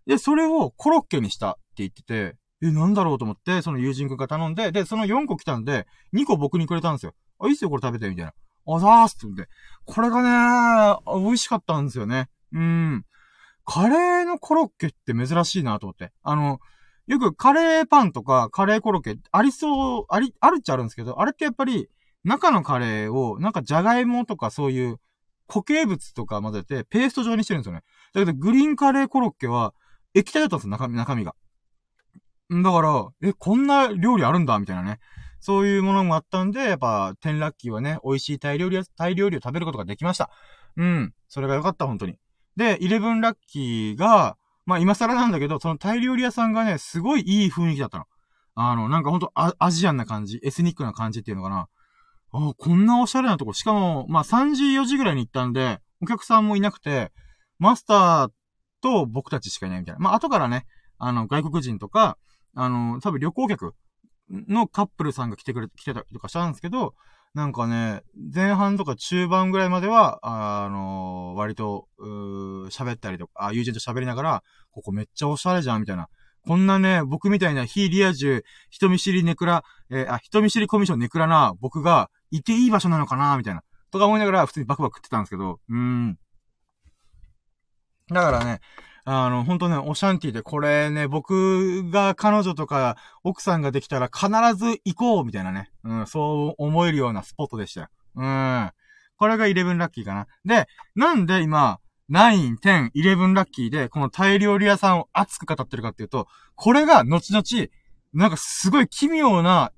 で、それをコロッケにしたって言ってて、え、なんだろうと思って、その友人くんが頼んで、で、その4個来たんで、2個僕にくれたんですよ。あ、いいっすよ、これ食べて、みたいな。あざーすって言って。これがね、美味しかったんですよね。うん。カレーのコロッケって珍しいなと思って。あの、よくカレーパンとかカレーコロッケありそう、あり、あるっちゃあるんですけど、あれってやっぱり、中のカレーを、なんかじゃがいもとかそういう固形物とか混ぜてペースト状にしてるんですよね。だけどグリーンカレーコロッケは液体だったんですよ、中身が。だから、え、こんな料理あるんだ、みたいなね。そういうものもあったんで、やっぱ、テンラッキーはね、美味しいタイ料理、タイ料理を食べることができました。うん。それが良かった、本当に。で、イレブンラッキーが、まあ今更なんだけど、そのタイ料理屋さんがね、すごいいい雰囲気だったの。あの、なんかほんとアアジアンな感じ、エスニックな感じっていうのかな。あこんなおしゃれなとこ。しかも、まあ3時、4時ぐらいに行ったんで、お客さんもいなくて、マスターと僕たちしかいないみたいな。まあ後からね、あの、外国人とか、あの、多分旅行客のカップルさんが来てくれ、来てたりとかしたんですけど、なんかね、前半とか中盤ぐらいまでは、あ、あのー、割と、喋ったりとか、あ、友人と喋りながら、ここめっちゃおしゃれじゃん、みたいな。こんなね、僕みたいな非リア充、人見知りネクラ、えー、あ、人見知りコミッションネクラな、僕が、いていい場所なのかな、みたいな。とか思いながら、普通にバクバク食ってたんですけど、うーん。だからね、あの、本当ね、オシャンティで、これね、僕が彼女とか奥さんができたら必ず行こうみたいなね。うん、そう思えるようなスポットでしたよ。うん。これが11ラッキーかな。で、なんで今、9、10、11ラッキーで、このタイ料理屋さんを熱く語ってるかっていうと、これが後々、なんかすごい奇妙な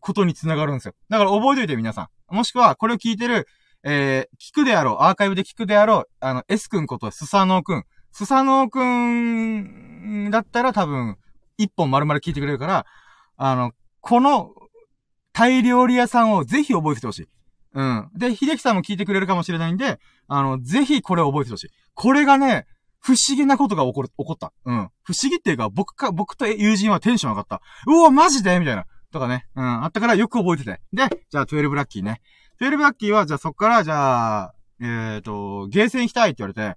ことにつながるんですよ。だから覚えておいて皆さん。もしくは、これを聞いてる、えー、聞くであろう、アーカイブで聞くであろう、あの、S 君ことスサノー君。スサノーくんだったら多分、一本丸々聞いてくれるから、あの、この、タイ料理屋さんをぜひ覚えててほしい。うん。で、秀樹さんも聞いてくれるかもしれないんで、あの、ぜひこれを覚えてほしい。これがね、不思議なことが起こる、起こった。うん。不思議っていうか、僕か、僕と友人はテンション上がった。うわ、マジでみたいな。とかね。うん。あったからよく覚えてて。で、じゃあ、12ラッキーね。12ラッキーは、じゃあそっから、じゃあ、えっ、ー、と、ゲーセン行きたいって言われて、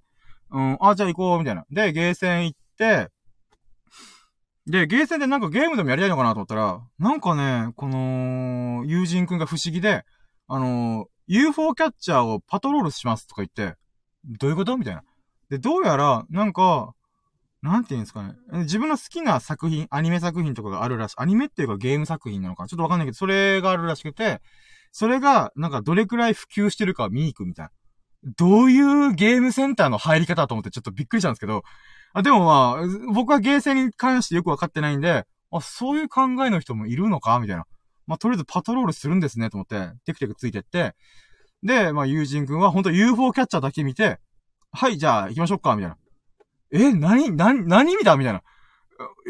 うん、あ、じゃあ行こう、みたいな。で、ゲーセン行って、で、ゲーセンでなんかゲームでもやりたいのかなと思ったら、なんかね、この、友人くんが不思議で、あの、UFO キャッチャーをパトロールしますとか言って、どういうこと？みたいな。で、どうやら、なんか、なんて言うんですかね。自分の好きな作品、アニメ作品とかがあるらしい。アニメっていうかゲーム作品なのかちょっとわかんないけど、それがあるらしくて、それが、なんかどれくらい普及してるか見に行くみたいな。どういうゲームセンターの入り方と思ってちょっとびっくりしたんですけど、あ、でもまあ、僕はゲーセンに関してよくわかってないんで、あ、そういう考えの人もいるのかみたいな。まあ、とりあえずパトロールするんですね、と思って、テクテクついてって、で、まあ、友人くんは本当 UFO キャッチャーだけ見て、はい、じゃあ行きましょうか、みたいな。え、何、何、何見たみたいな。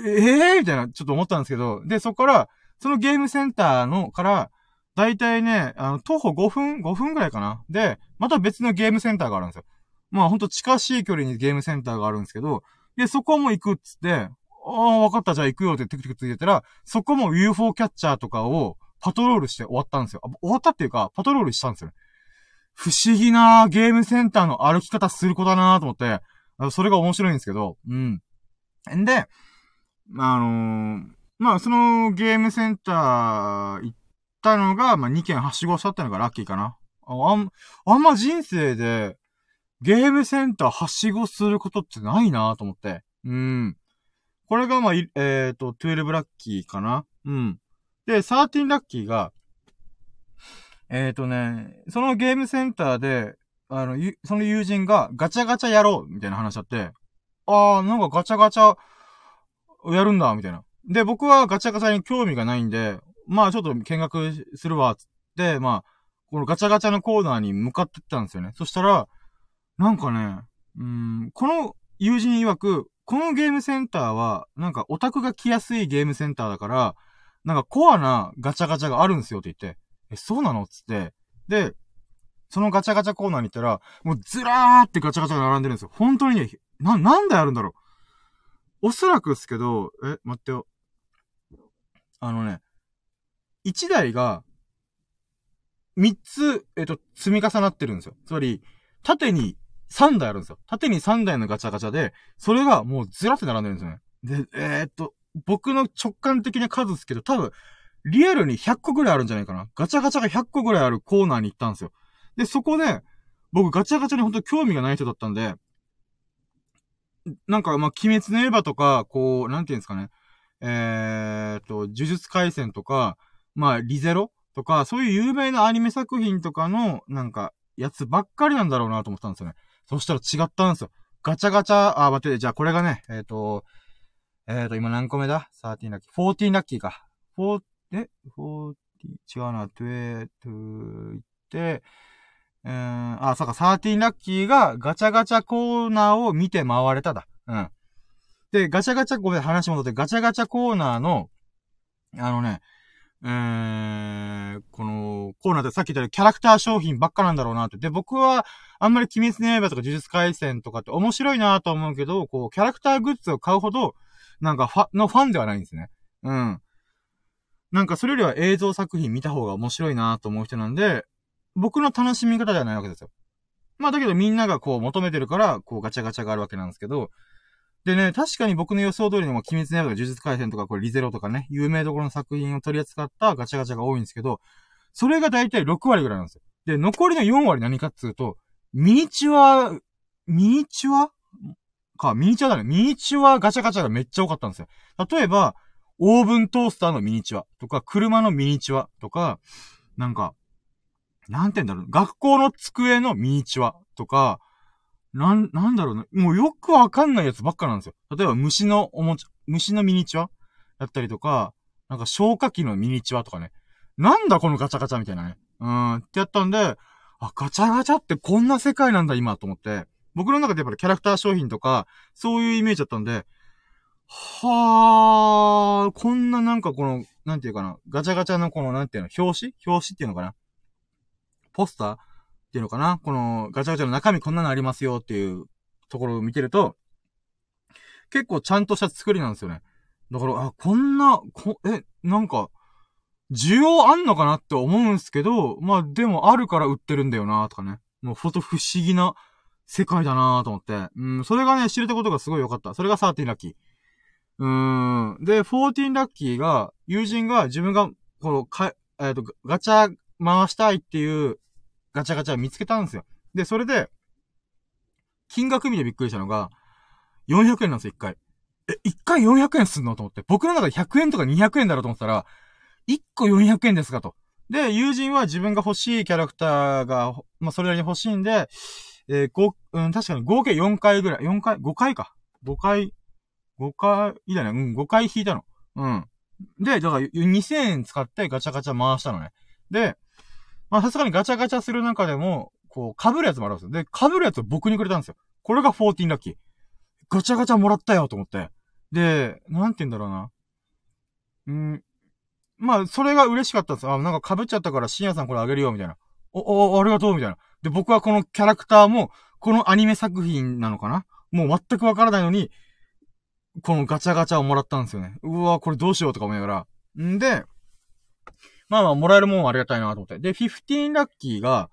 ええー、みたいな、ちょっと思ったんですけど、で、そこから、そのゲームセンターのから、だいたいね、あの、徒歩5分、5分ぐらいかな。で、また別のゲームセンターがあるんですよ。まあほんと近しい距離にゲームセンターがあるんですけど、で、そこも行くっつって、ああ、わかった、じゃあ行くよってテクテクついてたら、そこも UFO キャッチャーとかをパトロールして終わったんですよ。終わったっていうか、パトロールしたんですよ。不思議なゲームセンターの歩き方する子だなと思って、それが面白いんですけど、うん。んで、あのー、まあ、そのゲームセンター行ったのが、まあ、2件はしごしたってのがラッキーかな。あん、あんま人生で、ゲームセンターはしごすることってないなと思って。うん。これがまあ、えっ、ー、と、12ラッキーかな。うん。で、13ラッキーが、えっ、ー、とね、そのゲームセンターで、あの、その友人がガチャガチャやろうみたいな話あって、あー、なんかガチャガチャやるんだみたいな。で、僕はガチャガチャに興味がないんで、まあちょっと見学するわ、つって、まあ、このガチャガチャのコーナーに向かってったんですよね。そしたら、なんかね、うん、この友人曰く、このゲームセンターは、なんかオタクが来やすいゲームセンターだから、なんかコアなガチャガチャがあるんですよって言って、え、そうなのつって、で、そのガチャガチャコーナーに行ったら、もうずらーってガチャガチャが並んでるんですよ。本当にね、な、なんであるんだろう。おそらくですけど、え、待ってよ。あのね、1台が、3つ、えっと、積み重なってるんですよ。つまり、縦に3台あるんですよ。縦に3台のガチャガチャで、それがもうずらって並んでるんですよね。で、えー、っと、僕の直感的な数ですけど、多分、リアルに100個ぐらいあるんじゃないかな。ガチャガチャが100個ぐらいあるコーナーに行ったんですよ。で、そこで、僕ガチャガチャに本当興味がない人だったんで、なんか、ま、鬼滅の刃とか、こう、なんていうんですかね。えー、っと、呪術回戦とか、まあ、リゼロとか、そういう有名なアニメ作品とかの、なんか、やつばっかりなんだろうなと思ったんですよね。そしたら違ったんですよ。ガチャガチャ、あ、待って、じゃあこれがね、えっ、ー、と、えっ、ー、と、今何個目だ ?13 ラッキー。14ラッキーか。4、え ?40、違うな、12、2、って、えー、あ、そうか、13ラッキーがガチャガチャコーナーを見て回れただ。うん。で、ガチャガチャ、ごめん、話戻って、ガチャガチャコーナーの、あのね、えー、このコーナーでさっき言ったようにキャラクター商品ばっかなんだろうなって。で、僕は、あんまり鬼滅の刃とか呪術回戦とかって面白いなと思うけど、こう、キャラクターグッズを買うほど、なんかファ、のファンではないんですね。うん。なんかそれよりは映像作品見た方が面白いなと思う人なんで、僕の楽しみ方ではないわけですよ。まあだけどみんながこう求めてるから、こうガチャガチャがあるわけなんですけど、でね、確かに僕の予想通りにも、鬼滅の刃とか呪術回戦とか、これリゼロとかね、有名どころの作品を取り扱ったガチャガチャが多いんですけど、それがだいたい6割ぐらいなんですよ。で、残りの4割何かっつうと、ミニチュア、ミニチュア？か、ミニチュアだね。ミニチュアガチャガチャがめっちゃ多かったんですよ。例えば、オーブントースターのミニチュアとか、車のミニチュアとか、なんか、なんて言うんだろう。学校の机のミニチュアとか、なん、なんだろうね。もうよくわかんないやつばっかなんですよ。例えば虫のおもちゃ、虫のミニチュアだったりとか、なんか消火器のミニチュアとかね。なんだこのガチャガチャみたいなね。うん、ってやったんで、あ、ガチャガチャってこんな世界なんだ今と思って、僕の中でやっぱりキャラクター商品とか、そういうイメージだったんで、はー、こんななんかこのなんていうかな、ガチャガチャのこの、なんていうの、表紙？表紙っていうのかな？ポスター？ていうのかな？このガチャガチャの中身こんなのありますよっていうところを見てると、結構ちゃんとした作りなんですよね。だから、あ、こんな、こ、え、なんか、需要あんのかなって思うんすけど、まあでもあるから売ってるんだよなとかね。もうほんと不思議な世界だなと思って。うん、それがね、知れたことがすごい良かった。それが13ラッキー。うーん。で、14ラッキーが、友人が自分が、この、か、えっ、ー、と、ガチャ回したいっていうガチャガチャ見つけたんですよ。で、それで、金額見てびっくりしたのが、400円なんですよ、一回。え、一回400円すんのと思って。僕の中で100円とか200円だろうと思ったら、1個400円ですかと。で、友人は自分が欲しいキャラクターが、まあ、それなりに欲しいんで、えー、ご、うん、確かに合計4回ぐらい、4回、5回か。5回、5回、いいだね、うん、5回引いたの。うん。で、だから2000円使ってガチャガチャ回したのね。で、まあさすがにガチャガチャする中でも、こう、被るやつもあるんですよ。で、被るやつを僕にくれたんですよ。これが14ラッキー。ガチャガチャもらったよと思って。で、なんて言うんだろうな。うん。まあ、それが嬉しかったんですよ。あ、なんか被っちゃったから深夜さんこれあげるよ、みたいな。お、お、ありがとう、みたいな。で、僕はこのキャラクターも、このアニメ作品なのかなもう全くわからないのに、このガチャガチャをもらったんですよね。うわこれどうしようとか思いながら。んで、まあまあ、もらえるもんありがたいなと思って。で、15ラッキーが、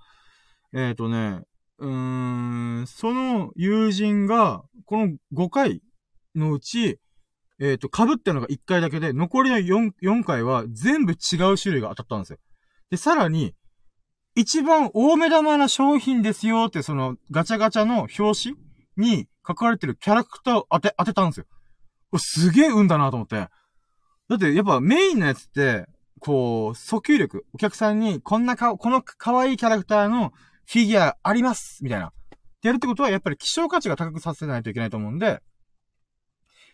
えっ、ー、とね、うーん、その友人が、この5回のうち、えっ、ー、と、被ってるのが1回だけで、残りの 4, 4回は全部違う種類が当たったんですよ。で、さらに、一番大目玉な商品ですよって、その、ガチャガチャの表紙に書かれてるキャラクターを当て、当てたんですよ。すげえ運だなと思って。だって、やっぱメインのやつって、こう、訴求力。お客さんに、こんなか、この可愛いキャラクターのフィギュアありますみたいな。ってやるってことは、やっぱり希少価値が高くさせないといけないと思うんで、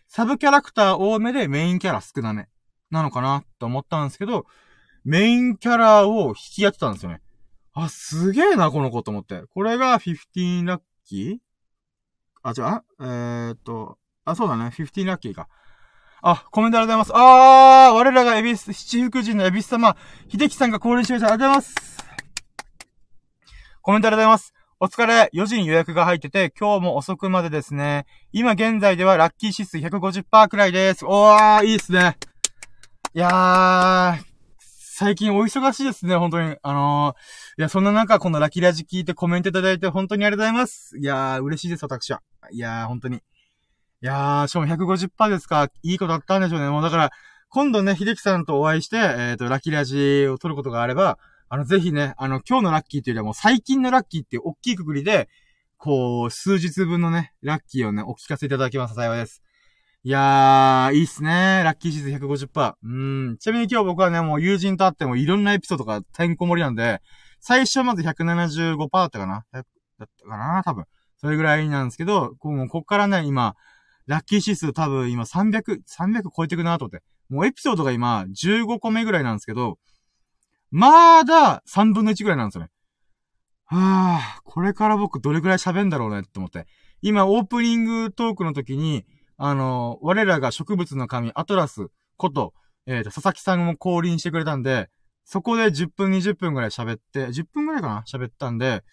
サブキャラクター多めでメインキャラ少なめ。なのかなと思ったんですけど、メインキャラを引きやってたんですよね。あ、すげえな、この子と思って。これが15ラッキー？あ、違う、えー、っと、あ、そうだね、15ラッキーか。あ、コメントありがとうございます。あー、我らがエビス、七福神のエビス様、秀樹さんが降臨しました。ありがとうございます。コメントありがとうございます。お疲れ、4時に予約が入ってて、今日も遅くまでですね。今現在ではラッキー指数150%くらいです。おー、いいっすね。いやー、最近お忙しいですね、本当に。あのー、いや、そんな中、このラキラジ聞いてコメントいただいて本当にありがとうございます。いやー、嬉しいです、私は。いやー、本当に。いやー、しかも150%ですか。いいことあったんでしょうね。もうだから、今度ね、秀樹さんとお会いして、えっ、ー、と、ラッキーラジを撮ることがあれば、あの、ぜひね、あの、今日のラッキーというよりはもう最近のラッキーっていう大きいくくりで、こう、数日分のね、ラッキーをね、お聞かせいただきます。幸いです。いやー、いいっすね。ラッキーシーズン150%。うん。ちなみに今日僕はね、もう友人と会ってもいろんなエピソードがてんこ盛りなんで、最初はまず175%だったかなだったかな多分。それぐらいなんですけど、こう、こっからね、今、ラッキー指数多分今300、300超えてくなと思って。もうエピソードが今15個目ぐらいなんですけど、まだ3分の1ぐらいなんですよね。はぁ、これから僕どれくらい喋るんだろうねって思って。今オープニングトークの時に、あの、我らが植物の神、アトラスこと、えっ、ー、と、佐々木さんも降臨してくれたんで、そこで10分、20分ぐらい喋って、10分ぐらいかな？喋ったんで、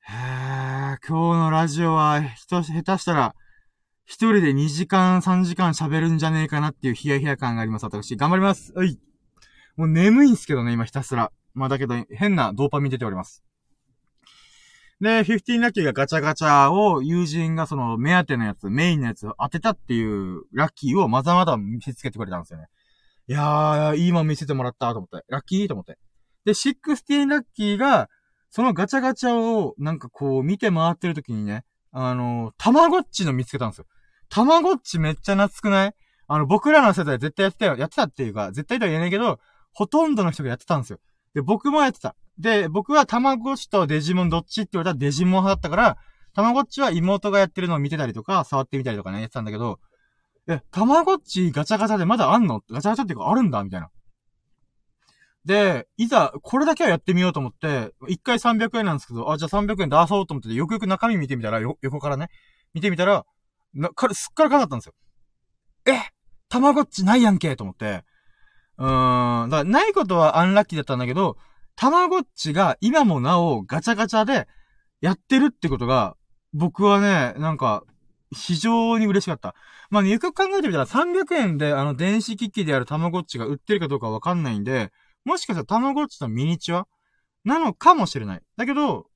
へー、今日のラジオは、人、下手したら、一人で2時間、3時間喋るんじゃねえかなっていうヒヤヒヤ感があります。私、頑張ります。はい。もう眠いんすけどね、今ひたすら。まあだけど、変なドーパミン出ております。で、15ラッキーがガチャガチャを友人がその目当てのやつ、メインのやつを当てたっていうラッキーをまざまざ見せつけてくれたんですよね。いやー、いいもん見せてもらったと思って。ラッキーと思って。で、16ラッキーが、そのガチャガチャをなんかこう見て回ってる時にね、あのー、たまごっちの見つけたんですよ。たまごっちめっちゃ懐くない？あの、僕らの世代絶対やってたよ。やってたっていうか、絶対とは言えないけど、ほとんどの人がやってたんですよ。で、僕もやってた。で、僕はたまごっちとデジモンどっちって言われたらデジモン派だったから、たまごっちは妹がやってるのを見てたりとか、触ってみたりとかね、やってたんだけど、え、たまごっちガチャガチャでまだあんの？ガチャガチャっていうかあるんだみたいな。で、いざ、これだけはやってみようと思って、1回300円なんですけど、あ、じゃあ300円出そうと思って、よくよく中身見てみたら、よ横からね、見てみたら、な、かすっからかかったんですよ。えたまごっちないやんけと思って、うーん。だからないことはアンラッキーだったんだけど、たまごっちが今もなおガチャガチャでやってるってことが、僕はね、なんか、非常に嬉しかった。まあね、よく考えてみたら300円であの電子機器であるたまごっちが売ってるかどうかわかんないんで、もしかしたらたまごっちのミニチュア？なのかもしれない。だけど、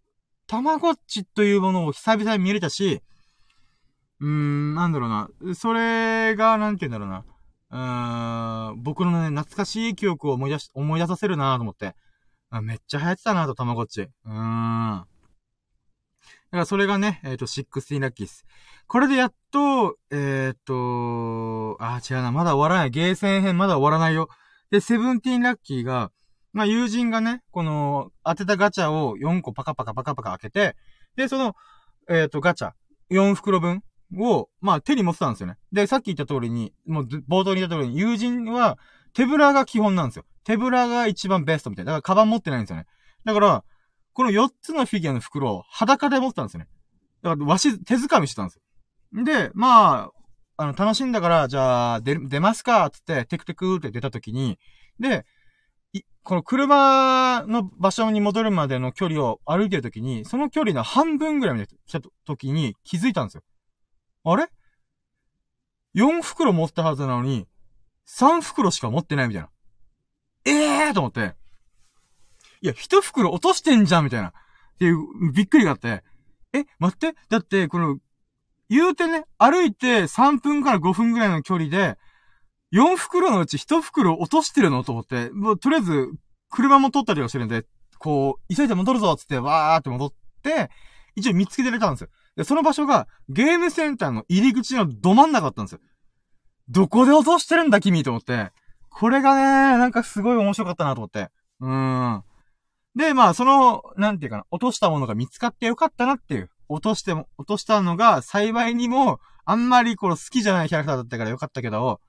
たまごっちというものを久々に見れたし、うーん、なんだろうな。それが、なんて言うんだろうな。うーん、僕のね、懐かしい記憶を思い出し、思い出させるなと思って。あめっちゃ流行ってたなと、たまごっち。うーん。だからそれがね、えっ、ー、と、16ラッキース。これでやっと、えっ、ー、と、あ、違うな、まだ終わらない。ゲーセン編まだ終わらないよ。で、セブンティーンラッキーが、まあ、友人がね、この、当てたガチャを4個パカパカパカパカ開けて、で、その、えっ、ー、と、ガチャ、4袋分を、まあ、手に持ってたんですよね。で、さっき言った通りに、もう、冒頭に言った通りに、友人は、手ぶらが基本なんですよ。手ぶらが一番ベストみたいな。だから、カバン持ってないんですよね。だから、この4つのフィギュアの袋を裸で持ってたんですよね。だから、わし、手掴みしてたんですよ。で、まあ、あの、楽しんだから、じゃあ、出、出ますかつって、テクテクって出た時に、で、この車の場所に戻るまでの距離を歩いてる時に、その距離の半分ぐらいまで来た時に気づいたんですよ。あれ ?4 袋持ったはずなのに、3袋しか持ってないみたいな。ええーと思って。いや、1袋落としてんじゃんみたいな。っていう、びっくりがあって。え、待って。だって、この、言うてね、歩いて3分から5分ぐらいの距離で、4袋のうち1袋落としてるのと思って、もうとりあえず、車も取ったりはしてるんで、こう、急いで戻るぞつって、わーって戻って、一応見つけてれたんですよ。で、その場所が、ゲームセンターの入り口のど真ん中だったんですよ。どこで落としてるんだ君と思って。これがね、なんかすごい面白かったなと思って。うーん。で、まあ、その、なんていうかな、落としたものが見つかってよかったなっていう。落としても、落としたのが幸いにも、あんまりこの好きじゃないキャラクターだったからよかったけど、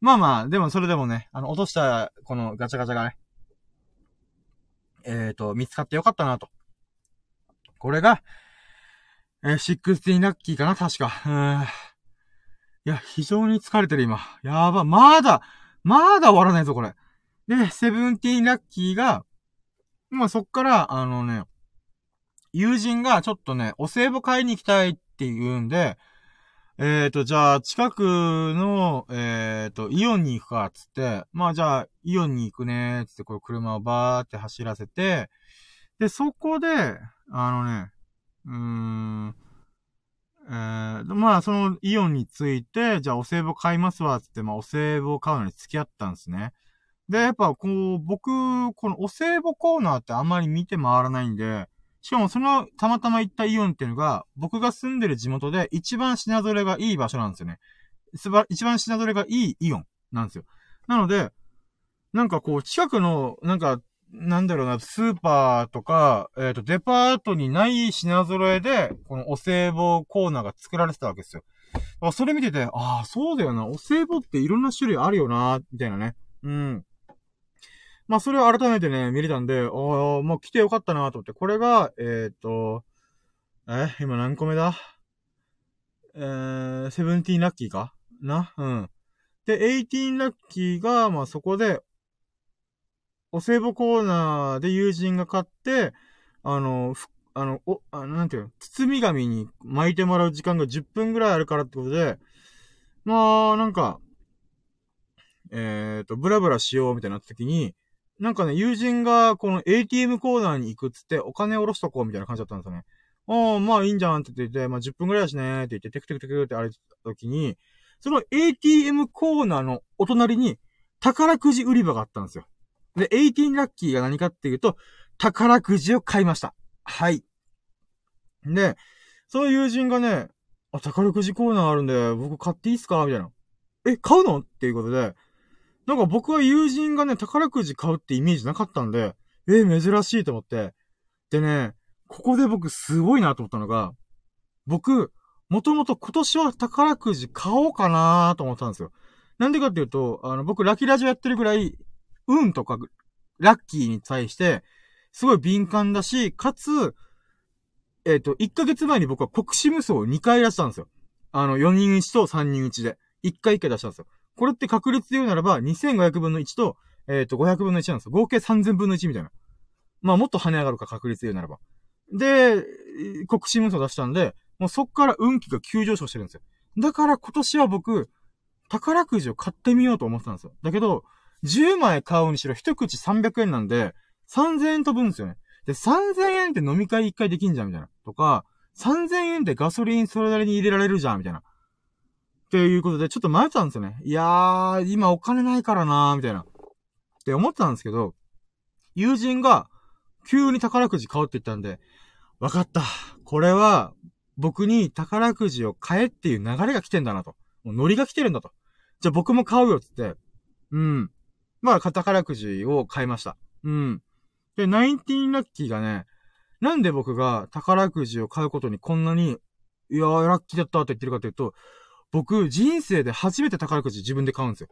まあまあ、でもそれでもね、あの、落としたこのガチャガチャがね、えっ、ー、と、見つかってよかったなと。これが、えー、16ラッキーかな？確か。うん。いや、非常に疲れてる今。やば、まだ、まだ終わらないぞ、これ。で、セブンティーンラッキーが、まあ、そっから、あのね、友人がちょっとね、お歳暮買いに行きたいって言うんで、えっ、ー、と、じゃあ、近くの、えっ、ー、と、イオンに行くか、つって、まあ、じゃあ、イオンに行くね、つって、これ車をバーって走らせて、で、そこで、あのね、うーん、えー、まあ、そのイオンについて、じゃあお歳暮買いますわ、つって、まあ、お歳暮を買うのに付き合ったんですね。で、やっぱ、こう、僕、このお歳暮コーナーってあんまり見て回らないんで、しかもその、たまたま行ったイオンっていうのが、僕が住んでる地元で一番品揃えがいい場所なんですよね。すば、一番品揃えがいいイオンなんですよ。なので、なんかこう、近くの、なんか、なんだろうな、スーパーとか、えっ、ー、と、デパートにない品揃えで、このお歳暮コーナーが作られてたわけですよ。それ見てて、ああ、そうだよな、お歳暮っていろんな種類あるよな、みたいなね。うん。まあ、それを改めてね、見れたんで、ああ、もう来てよかったなと思って、これが、えっ、ー、と、え、今何個目だ？えー、セブンティーンラッキーか？な？うん。で、エイティーンラッキーが、まあ、そこで、お歳暮コーナーで友人が買って、あの、ふあの、お、あなんていうの、包み紙に巻いてもらう時間が10分ぐらいあるからってことで、まあ、なんか、えっ、ー、と、ブラブラしようみたいになった時に、なんかね、友人がこの ATM コーナーに行くっつってお金下ろしとこうみたいな感じだったんですよね。ああ、まあいいんじゃんって言って、まあ10分くらいだしねって言って、テクテクテクって歩いてた時に、その ATM コーナーのお隣に宝くじ売り場があったんですよ。で、18ラッキーが何かっていうと、宝くじを買いました。はい。で、その友人がね、あ、宝くじコーナーあるんで、僕買っていいっすか？みたいな。え、買うの？っていうことで、なんか僕は友人がね、宝くじ買うってイメージなかったんで、えー、珍しいと思って。でね、ここで僕すごいなと思ったのが、僕、もともと今年は宝くじ買おうかなと思ったんですよ。なんでかっていうと、あの、僕ラキラジオやってるぐらい、運とか、ラッキーに対して、すごい敏感だし、かつ、えっ、ー、と、1ヶ月前に僕は国士無双を2回出したんですよ。あの、4人1と3人1で。1回1回出したんですよ。これって確率で言うならば、2500分の1と、えっ、と、500分の1なんですよ。合計3000分の1みたいな。まあ、もっと跳ね上がるか確率で言うならば。で、国試無双出したんで、もうそっから運気が急上昇してるんですよ。だから今年は僕、宝くじを買ってみようと思ってたんですよ。だけど、10枚買うにしろ一口300円なんで、3000円飛ぶんですよね。で、3000円って飲み会1回できんじゃん、みたいな。とか、3000円でガソリンそれなりに入れられるじゃん、みたいな。っていうことで、ちょっと迷ったんですよね。いやー、今お金ないからなー、みたいな。って思ってたんですけど、友人が、急に宝くじ買うって言ったんで、わかった。これは、僕に宝くじを買えっていう流れが来てんだなと。もうノリが来てるんだと。じゃあ僕も買うよつって、うん。まあ、宝くじを買いました。うん。で、ナインティーンラッキーがね、なんで僕が宝くじを買うことにこんなに、いやー、ラッキーだったって言ってるかというと、僕、人生で初めて宝くじ自分で買うんですよ。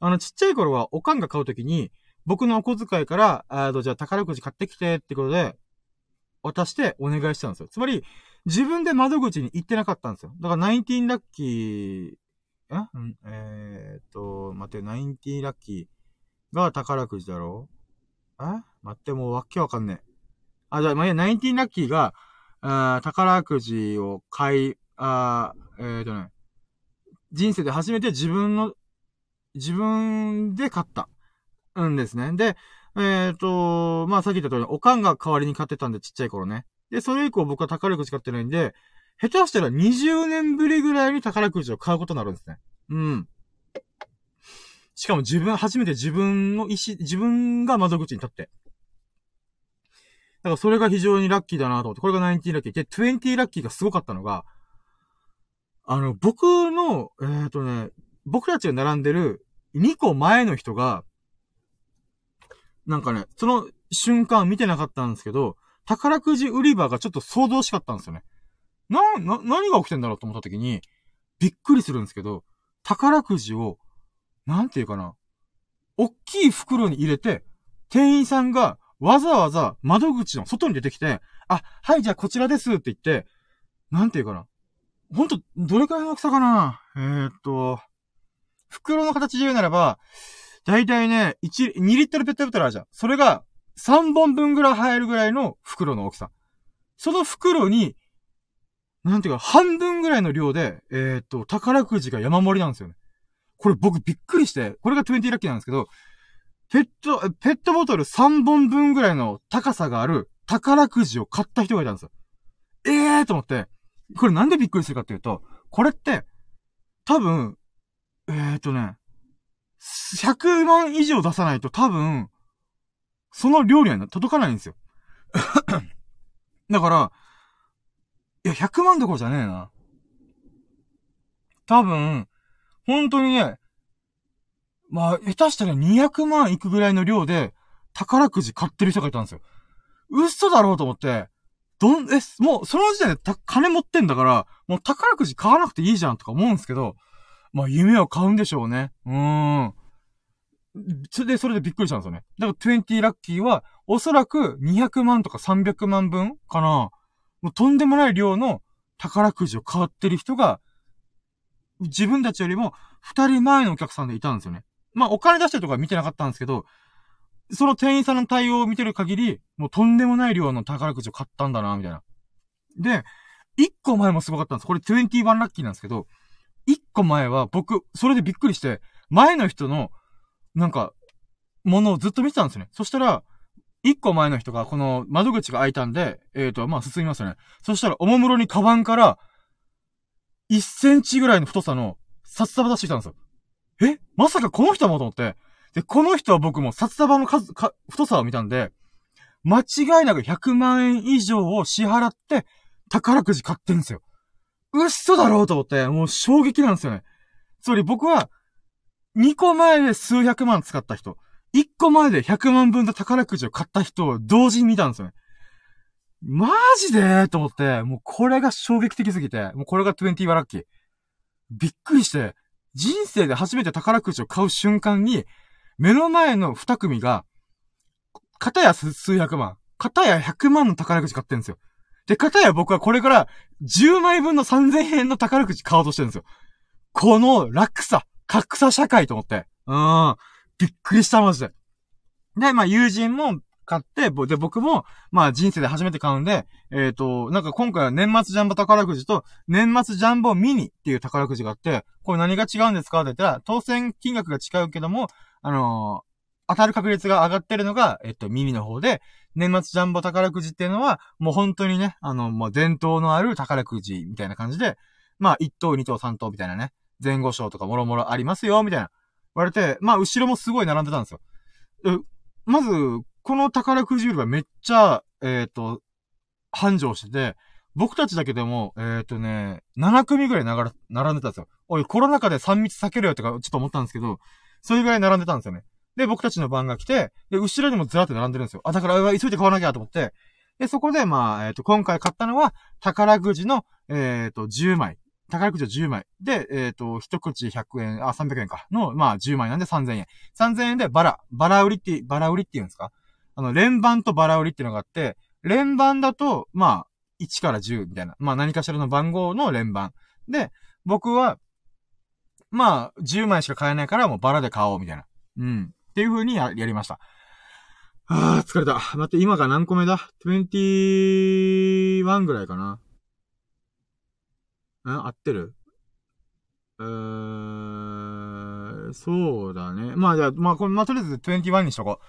あの、ちっちゃい頃は、おかんが買うときに、僕のお小遣いから、あの、じゃあ宝くじ買ってきてってことで、渡してお願いしたんですよ。つまり、自分で窓口に行ってなかったんですよ。だから、ナインティーンラッキー、ん？えー、っと、待って、ナインティーンラッキーが宝くじだろ？え？待って、もうわけわかんねえ。あ、じゃあ、まあ、いや、ナインティーンラッキーが、あ宝くじを買い、あえー、とね、人生で初めて自分の、自分で買った。うんですね。で、えっ、ー、と、まあ、さっき言った通り、おかんが代わりに買ってたんで、ちっちゃい頃ね。で、それ以降僕は宝くじ買ってないんで、下手したら20年ぶりぐらいに宝くじを買うことになるんですね。うん。しかも自分、初めて自分の意思、自分が窓口に立って。だからそれが非常にラッキーだなと思って、これが19ラッキー。で、20ラッキーがすごかったのが、あの、僕の、えっ、ー、とね、僕たちが並んでる2個前の人が、なんかね、その瞬間見てなかったんですけど、宝くじ売り場がちょっと想像しかったんですよね。な、な、何が起きてんだろうと思った時に、びっくりするんですけど、宝くじを、なんていうかな、おっきい袋に入れて、店員さんがわざわざ窓口の外に出てきて、あ、はい、じゃあこちらですって言って、なんていうかな。ほんと、どれくらいの大きさかなえー、っと、袋の形で言うならば、だいたいね、1、2リットルペットボトルあるじゃん。それが、3本分ぐらい入るぐらいの袋の大きさ。その袋に、なんていうか、半分ぐらいの量で、えー、っと、宝くじが山盛りなんですよね。これ僕びっくりして、これが20ラッキーなんですけど、ペット、ペットボトル3本分ぐらいの高さがある宝くじを買った人がいたんですよ。ええーと思って、これなんでびっくりするかっていうと、これって、多分、えーとね、100万以上出さないと多分、その量には届かないんですよ。だから、いや、100万どころじゃねえな。多分、本当にね、まあ、下手したら200万いくぐらいの量で、宝くじ買ってる人がいたんですよ。嘘だろうと思って、どん、え、もう、その時点で、金持ってんだから、もう宝くじ買わなくていいじゃんとか思うんですけど、まあ、夢を買うんでしょうね。うーん。それで、それでびっくりしたんですよね。だから、20ラッキーは、おそらく200万とか300万分かな。もうとんでもない量の宝くじを買ってる人が、自分たちよりも二人前のお客さんでいたんですよね。まあ、お金出してるとか見てなかったんですけど、その店員さんの対応を見てる限り、もうとんでもない量の宝くじを買ったんだな、みたいな。で、一個前もすごかったんです。これ21ラッキーなんですけど、一個前は僕、それでびっくりして、前の人の、なんか、ものをずっと見てたんですね。そしたら、一個前の人が、この窓口が開いたんで、えっ、ー、と、まあ、進みますよね。そしたら、おもむろにカバンから、1センチぐらいの太さの札束出してきたんですよ。え？まさかこの人もと思って。で、この人は僕も札束の数、か、太さを見たんで、間違いなく100万円以上を支払って、宝くじ買ってんですよ。嘘だろうと思って、もう衝撃なんですよね。つまり僕は、2個前で数百万使った人、1個前で100万分の宝くじを買った人を同時に見たんですよね。マジで？と思って、もうこれが衝撃的すぎて、もうこれが20はラッキー。びっくりして、人生で初めて宝くじを買う瞬間に、目の前の二組が、片や数百万、片や100万の宝くじ買ってるんですよ。で、片や僕はこれから10枚分の3000円の宝くじ買おうとしてるんですよ。この落差、格差社会と思って。うん。びっくりした、マジで。で、まあ友人も買って、で、僕も、まあ人生で初めて買うんで、えっ、ー、と、なんか今回は年末ジャンボ宝くじと、年末ジャンボミニっていう宝くじがあって、これ何が違うんですかって言ったら、当選金額が違うけども、あのー、当たる確率が上がってるのが、えっと、ミニの方で、年末ジャンボ宝くじっていうのは、もう本当にね、あの、もう伝統のある宝くじみたいな感じで、まあ、1等、2等、3等みたいなね、前後賞とかもろもろありますよ、みたいな。言われて、まあ、後ろもすごい並んでたんですよ。まず、この宝くじ売り場めっちゃ、えっ、ー、と、繁盛してて、僕たちだけでも、えっ、ー、とね、7組ぐらいながら並んでたんですよ。おい、コロナ禍で3密避けるよとか、ちょっと思ったんですけど、それぐらい並んでたんですよね。で、僕たちの番が来て、で、後ろにもずらって並んでるんですよ。あ、だから、急いで買わなきゃと思って、で、そこで、まあ、えっ、ー、と、今回買ったのは、宝くじの、えっ、ー、と、10枚。宝くじを10枚。で、えっ、と、一口100円、あ、300円か。の、まあ、10枚なんで3000円。3000円でバラ、バラ売りって、バラ売りって言うんですかあの、連番とバラ売りっていうのがあって、連番だと、まあ、1から10みたいな。まあ、何かしらの番号の連番。で、僕は、まあ、10枚しか買えないから、もうバラで買おう、みたいな。うん。っていう風にや、やりました。あー、疲れた。待って、今が何個目だ ?21 ぐらいかな。ん合ってる？えー、そうだね。まあじゃあ、まあこれ、まあとりあえず21にしとこう。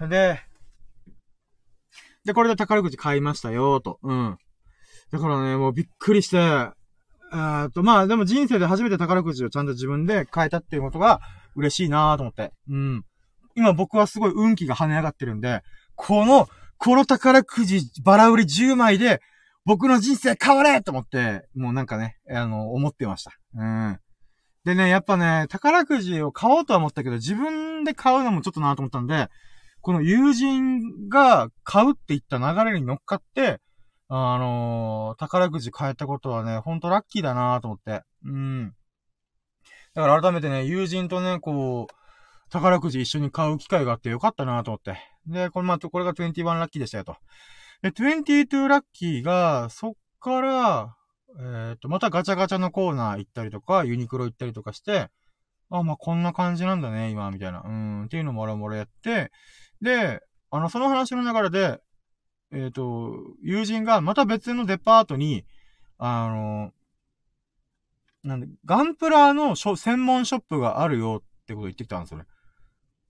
うん。で、で、これで宝くじ買いましたよ、と。うん。だからね、もうびっくりして、えっと、まあでも人生で初めて宝くじをちゃんと自分で買えたっていうことが嬉しいなと思って。うん。今僕はすごい運気が跳ね上がってるんで、この、この宝くじバラ売り10枚で、僕の人生変われと思って、もうなんかね、あの、思ってました。うん。でね、やっぱね、宝くじを買おうとは思ったけど、自分で買うのもちょっとなと思ったんで、この友人が買うって言った流れに乗っかって、あのー、宝くじ買えたことはね、ほんとラッキーだなと思って。うん。だから改めてね、友人とね、こう、宝くじ一緒に買う機会があってよかったなと思って。で、これま、これが21ラッキーでしたよと。で、22ラッキーが、そっから、えっ、と、またガチャガチャのコーナー行ったりとか、ユニクロ行ったりとかして、あ、まあ、こんな感じなんだね、今、みたいな。うん、っていうのもろもろやって、で、あの、その話の流れで、えっ、ー、と、友人がまた別のデパートに、あの、なんで、ガンプラの専門ショップがあるよってこと言ってきたんですよね。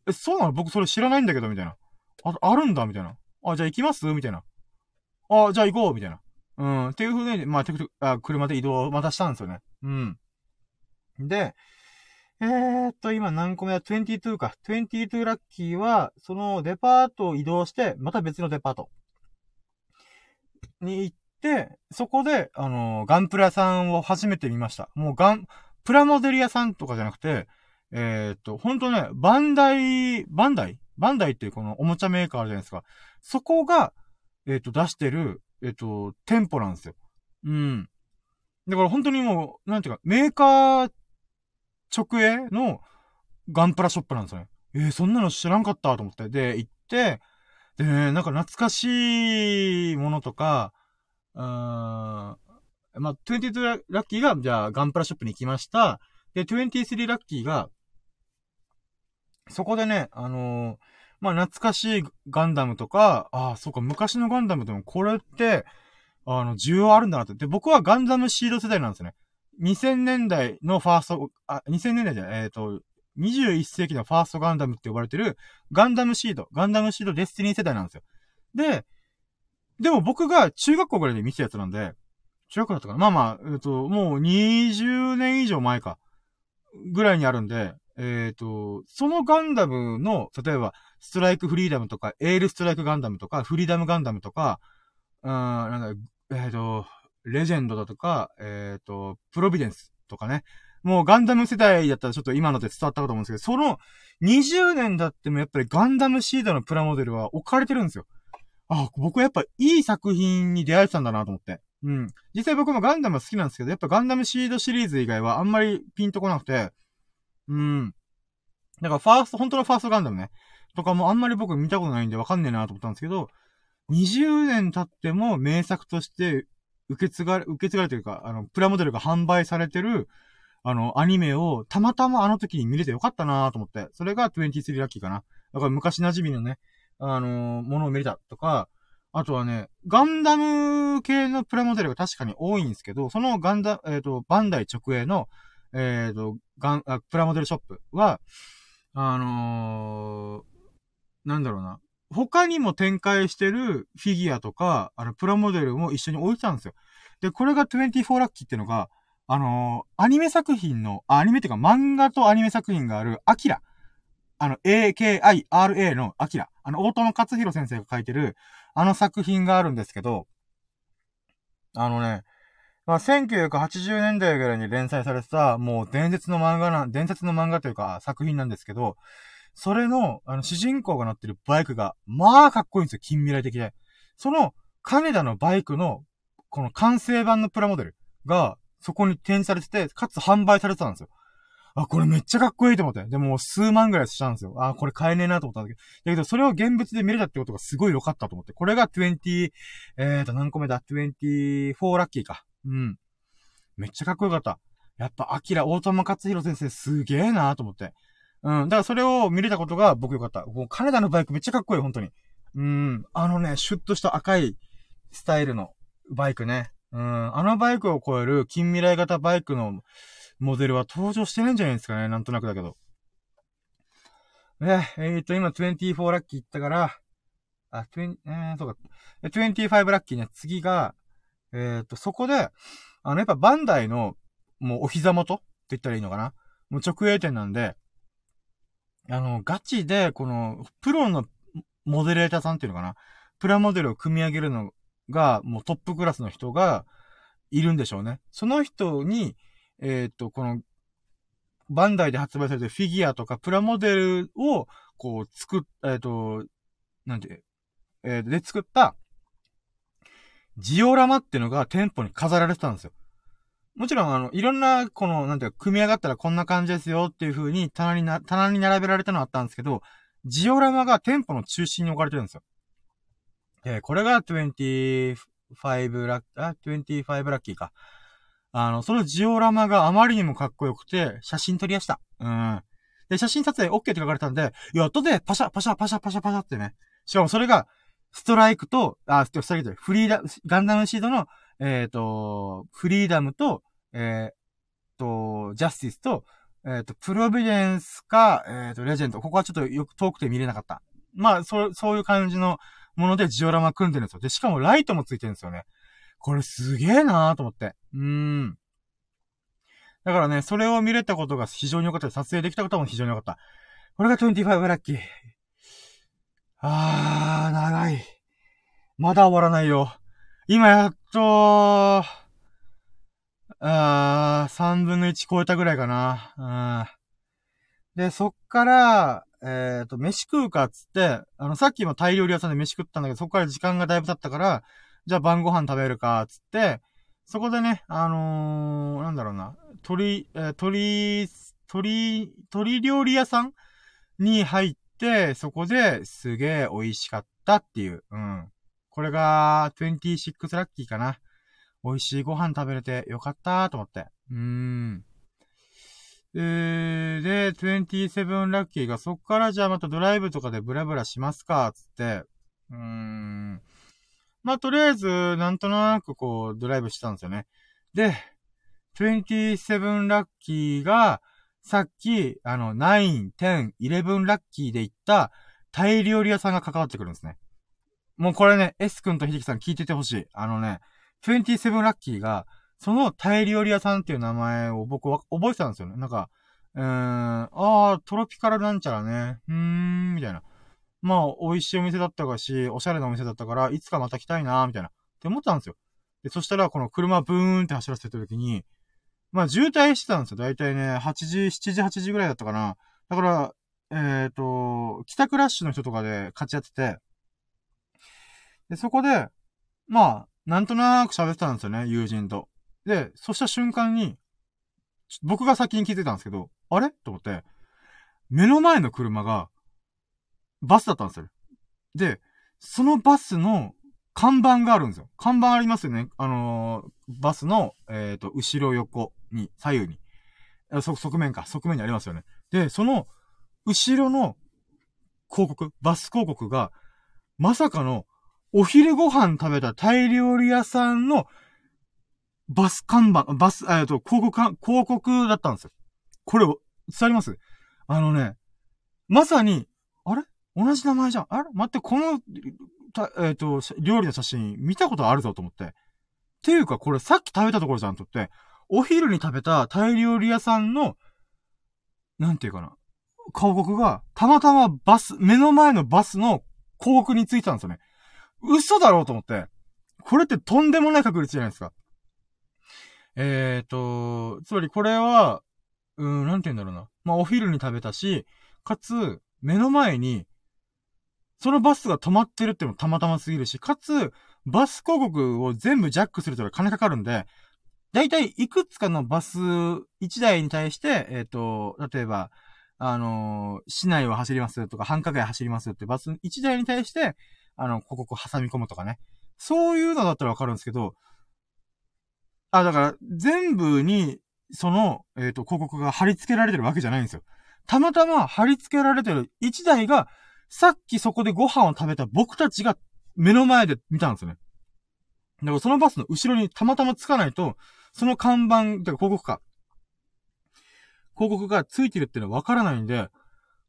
え、そうなの？僕それ知らないんだけど、みたいな。あ、あるんだ、みたいな。あ、じゃあ行きます？みたいな。あ、じゃあ行こう？みたいな。うん。っていう風に、まあ、てくあ車で移動をまたしたんですよね。うん。で、えー、っと、今何個目だ ?22 か。22ラッキーは、そのデパートを移動して、また別のデパートに行って、そこで、あのー、ガンプラさんを初めて見ました。もうガン、プラモデル屋さんとかじゃなくて、えー、っと、ほんとね、バンダイ、バンダイ？バンダイっていうこのおもちゃメーカーあるじゃないですか。そこが、えっ、と、出してる、えっ、ー、と、店舗なんですよ。うん。だから本当にもう、なんていうか、メーカー直営のガンプラショップなんですよね。えー、そんなの知らんかったと思って。で、行って、でね、なんか懐かしいものとか、うーん、まあ、22ラッキーが、じゃあ、ガンプラショップに行きました。で、23ラッキーが、そこでね、あのーまあ懐かしいガンダムとか、ああ、そうか、昔のガンダムでもこれって、あの、需要あるんだなって。で、僕はガンダムシード世代なんですね。2000年代のファースト、あ、2000年代じゃない、えっ、ー、と、21世紀のファーストガンダムって呼ばれてる、ガンダムシード、ガンダムシードデスティニー世代なんですよ。で、でも僕が中学校ぐらいで見てたやつなんで、中学校だったかなまあまあ、えっ、ー、と、もう20年以上前か、ぐらいにあるんで、えっ、ー、と、そのガンダムの、例えば、ストライクフリーダムとか、エールストライクガンダムとか、フリーダムガンダムとか、うん、なんだ、えっ、ー、と、レジェンドだとか、えっ、ー、と、プロビデンスとかね。もうガンダム世代だったらちょっと今ので伝わったかと思うんですけど、その20年だってもやっぱりガンダムシードのプラモデルは置かれてるんですよ。あ、僕はやっぱいい作品に出会えてたんだなと思って。うん。実際僕もガンダムは好きなんですけど、やっぱガンダムシードシリーズ以外はあんまりピンとこなくて、うん。だからファースト、本当のファーストガンダムね。とかもあんまり僕見たことないんでわかんねえなと思ったんですけど、20年経っても名作として受け継がれ、受け継がれてるか、あの、プラモデルが販売されてる、あの、アニメをたまたまあの時に見れてよかったなと思って。それが23ラッキーかな。だから昔馴染みのね、あのー、ものを見れたとか、あとはね、ガンダム系のプラモデルが確かに多いんですけど、そのガンダ、えっ、ー、と、バンダイ直営の、えっ、ー、と、ガンあ、プラモデルショップは、あのー、なんだろうな。他にも展開してるフィギュアとか、あの、プラモデルも一緒に置いてたんですよ。で、これが24ラッキーってのが、あのー、アニメ作品の、アニメっていうか漫画とアニメ作品がある、アキラ。あの、AKIRA のアキラ。あの、大友克弘先生が書いてる、あの作品があるんですけど、あのね、まあ、1980年代ぐらいに連載されてた、もう伝説の漫画な、伝説の漫画というか作品なんですけど、それの、あの、主人公が乗ってるバイクが、まあ、かっこいいんですよ。近未来的で。その、金田のバイクの、この完成版のプラモデルが、そこに展示されてて、かつ販売されてたんですよ。あ、これめっちゃかっこいいと思って。でも、数万ぐらいしたんですよ。あ、これ買えねえなと思ったんだけど。だけど、それを現物で見れたってことがすごい良かったと思って。これが20、えーと、何個目だ ?24 ラッキーか。うん。めっちゃかっこよかった。やっぱ、アキラ、大友克弘先生すげえなと思って。うん。だからそれを見れたことが僕よかった。もう、金田のバイクめっちゃかっこいい、本当に。うん。あのね、シュッとした赤いスタイルのバイクね。うん。あのバイクを超える近未来型バイクのモデルは登場してないんじゃないですかね。なんとなくだけど。え、えー、っと、今24ラッキー行ったから、あ、20、えー、そうか。25ラッキーね。次が、えー、っと、そこで、あの、やっぱバンダイの、もうお膝元って言ったらいいのかな？もう直営店なんで、あの、ガチで、この、プロのモデレーターさんっていうのかな？プラモデルを組み上げるのが、もうトップクラスの人がいるんでしょうね。その人に、えっ、と、この、バンダイで発売されてるフィギュアとかプラモデルを、こう、作っ、えっ、と、なんて、えー、で作った、ジオラマってのが店舗に飾られてたんですよ。もちろん、あの、いろんな、この、なんていうか、組み上がったらこんな感じですよっていう風に棚にな、棚に並べられたのあったんですけど、ジオラマが店舗の中心に置かれてるんですよ。で、これが25ラッ、あ、25ラッキーか。あの、そのジオラマがあまりにもかっこよくて、写真撮りやした。うん。で、写真撮影 OK って書かれたんで、いや、後でパシャパシャパシャパシャパシャってね。しかもそれが、ストライクと、あ、ストライクと、フリーダ、ガンダムシードの、えっ、ー、と、フリーダムと、えっ、ー、と、ジャスティスと、えっ、ー、と、プロビデンスか、えっ、と、レジェンド。ここはちょっとよく遠くて見れなかった。まあ、そう、そういう感じのものでジオラマ組んでるんですよ。で、しかもライトもついてるんですよね。これすげえなーと思って。うーん。だからね、それを見れたことが非常に良かった。撮影できたことも非常に良かった。これが25ラッキー。あー、長い。まだ終わらないよ。今やっと、あー、3分の1超えたぐらいかな。で、そっから、えっ、ー、と、飯食うかっつって、あの、さっきもタイ料理屋さんで飯食ったんだけど、そっから時間がだいぶ経ったから、じゃあ晩ご飯食べるかっ、つって、そこでね、あのー、なんだろうな、鳥、えー、鳥、鳥、鳥料理屋さんに入って、そこですげえ美味しかったっていう。うん。これが、26ラッキーかな。美味しいご飯食べれてよかったと思って。うーん。で、27ラッキーがそっからじゃあまたドライブとかでブラブラしますか、つって。うーん。まあ、とりあえず、なんとなくこう、ドライブしたんですよね。で、27ラッキーが、さっき、あの、9、10、11ラッキーで行ったタイ料理屋さんが関わってくるんですね。もうこれね、S 君と秀樹さん聞いててほしい。あのね、27ラッキーが、そのタイ料理屋さんっていう名前を僕は覚えてたんですよね。なんか、うーん、あー、トロピカルなんちゃらね。うーん、みたいな。まあ、美味しいお店だったかし、おしゃれなお店だったから、いつかまた来たいなみたいな。って思ったんですよ。で、そしたら、この車ブーンって走らせてた時に、まあ、渋滞してたんですよ。だいたいね、8時、7時、8時ぐらいだったかな。だから、えっ、ー、と、帰宅ラッシュの人とかで勝ち合ってて、で、そこで、まあ、なんとなく喋ってたんですよね、友人と。で、そした瞬間に、僕が先に聞いてたんですけど、あれ？と思って、目の前の車が、バスだったんですよ。で、そのバスの看板があるんですよ。看板ありますよね。あのー、バスの、えっ、ー、と、後ろ横に、左右に。そ、側面か。側面にありますよね。で、その、後ろの、広告、バス広告が、まさかの、お昼ご飯食べたタイ料理屋さんの、バス看板、バス、えっと、広告、広告だったんですよ。これ、伝わります？あのね、まさに、あれ？同じ名前じゃん。あれ？待って、この、えっ、と、料理の写真見たことあるぞと思って。っていうか、これさっき食べたところじゃんとって、お昼に食べたタイ料理屋さんの、なんていうかな。広告が、たまたまバス、目の前のバスの広告についてたんですよね。嘘だろうと思って。これってとんでもない確率じゃないですか。えっ、ー、と、つまりこれは、うん、なんて言うんだろうな。まあ、お昼に食べたし、かつ、目の前に、そのバスが止まってるってもたまたますぎるし、かつ、バス広告を全部ジャックすると金かかるんで、だいたいいくつかのバス1台に対して、えっ、ー、と、例えば、あのー、市内を走りますとか、繁華街走りますってバス1台に対して、あの、広告を挟み込むとかね。そういうのだったらわかるんですけど、あ、だから、全部に、その、えっ、ー、と、広告が貼り付けられてるわけじゃないんですよ。たまたま貼り付けられてる1台が、さっきそこでご飯を食べた僕たちが目の前で見たんですよね。だからそのバスの後ろにたまたまつかないと、その看板、てか広告か。広告がついてるっていうのはわからないんで、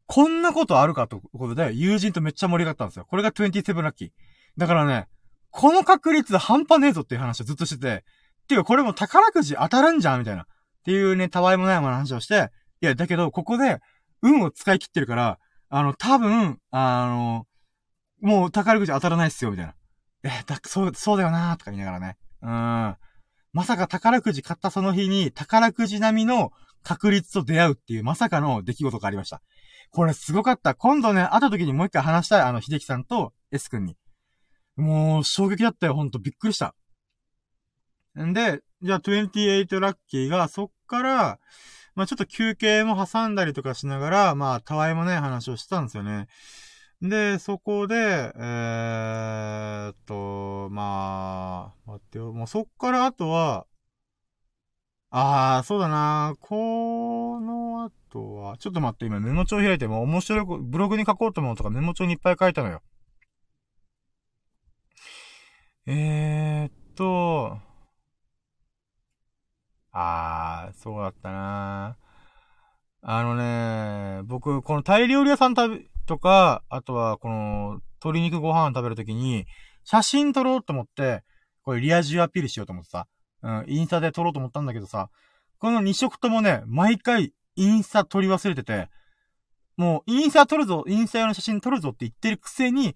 こんなことあるかということで、友人とめっちゃ盛り上がったんですよ。これが27ラッキー。だからね、この確率半端ねえぞっていう話をずっとしてて、っていうかこれも宝くじ当たるんじゃんみたいな。っていうね、たわいもないような話をして、いや、だけど、ここで、運を使い切ってるから、あの、多分、あの、もう宝くじ当たらないっすよ、みたいな。え、だ、そう、そうだよなーとか言いながらね。うん。まさか宝くじ買ったその日に、宝くじ並みの確率と出会うっていう、まさかの出来事がありました。これすごかった。今度ね、会った時にもう一回話したい、あの、秀樹さんと S 君に。もう、衝撃だったよ、ほんと。びっくりした。んで、じゃあ28ラッキーが、そっから、まあちょっと休憩も挟んだりとかしながら、まあたわいもない話をしてたんですよね。で、そこで、えー、っと、まあ、待ってよ。もうそっからあとは、ああ、そうだな。この後は、ちょっと待って、今メモ帳開いてもう面白い、ブログに書こうと思うとかメモ帳にいっぱい書いたのよ。えー、っと、あー、そうだったなあのね、僕、このタイ料理屋さん食べ、とか、あとは、この、鶏肉ご飯食べるときに、写真撮ろうと思って、これリア充アピールしようと思ってさ、うん、インスタで撮ろうと思ったんだけどさ、この2色ともね、毎回、インスタ撮り忘れてて、もう、インスタ撮るぞ、インスタ用の写真撮るぞって言ってるくせに、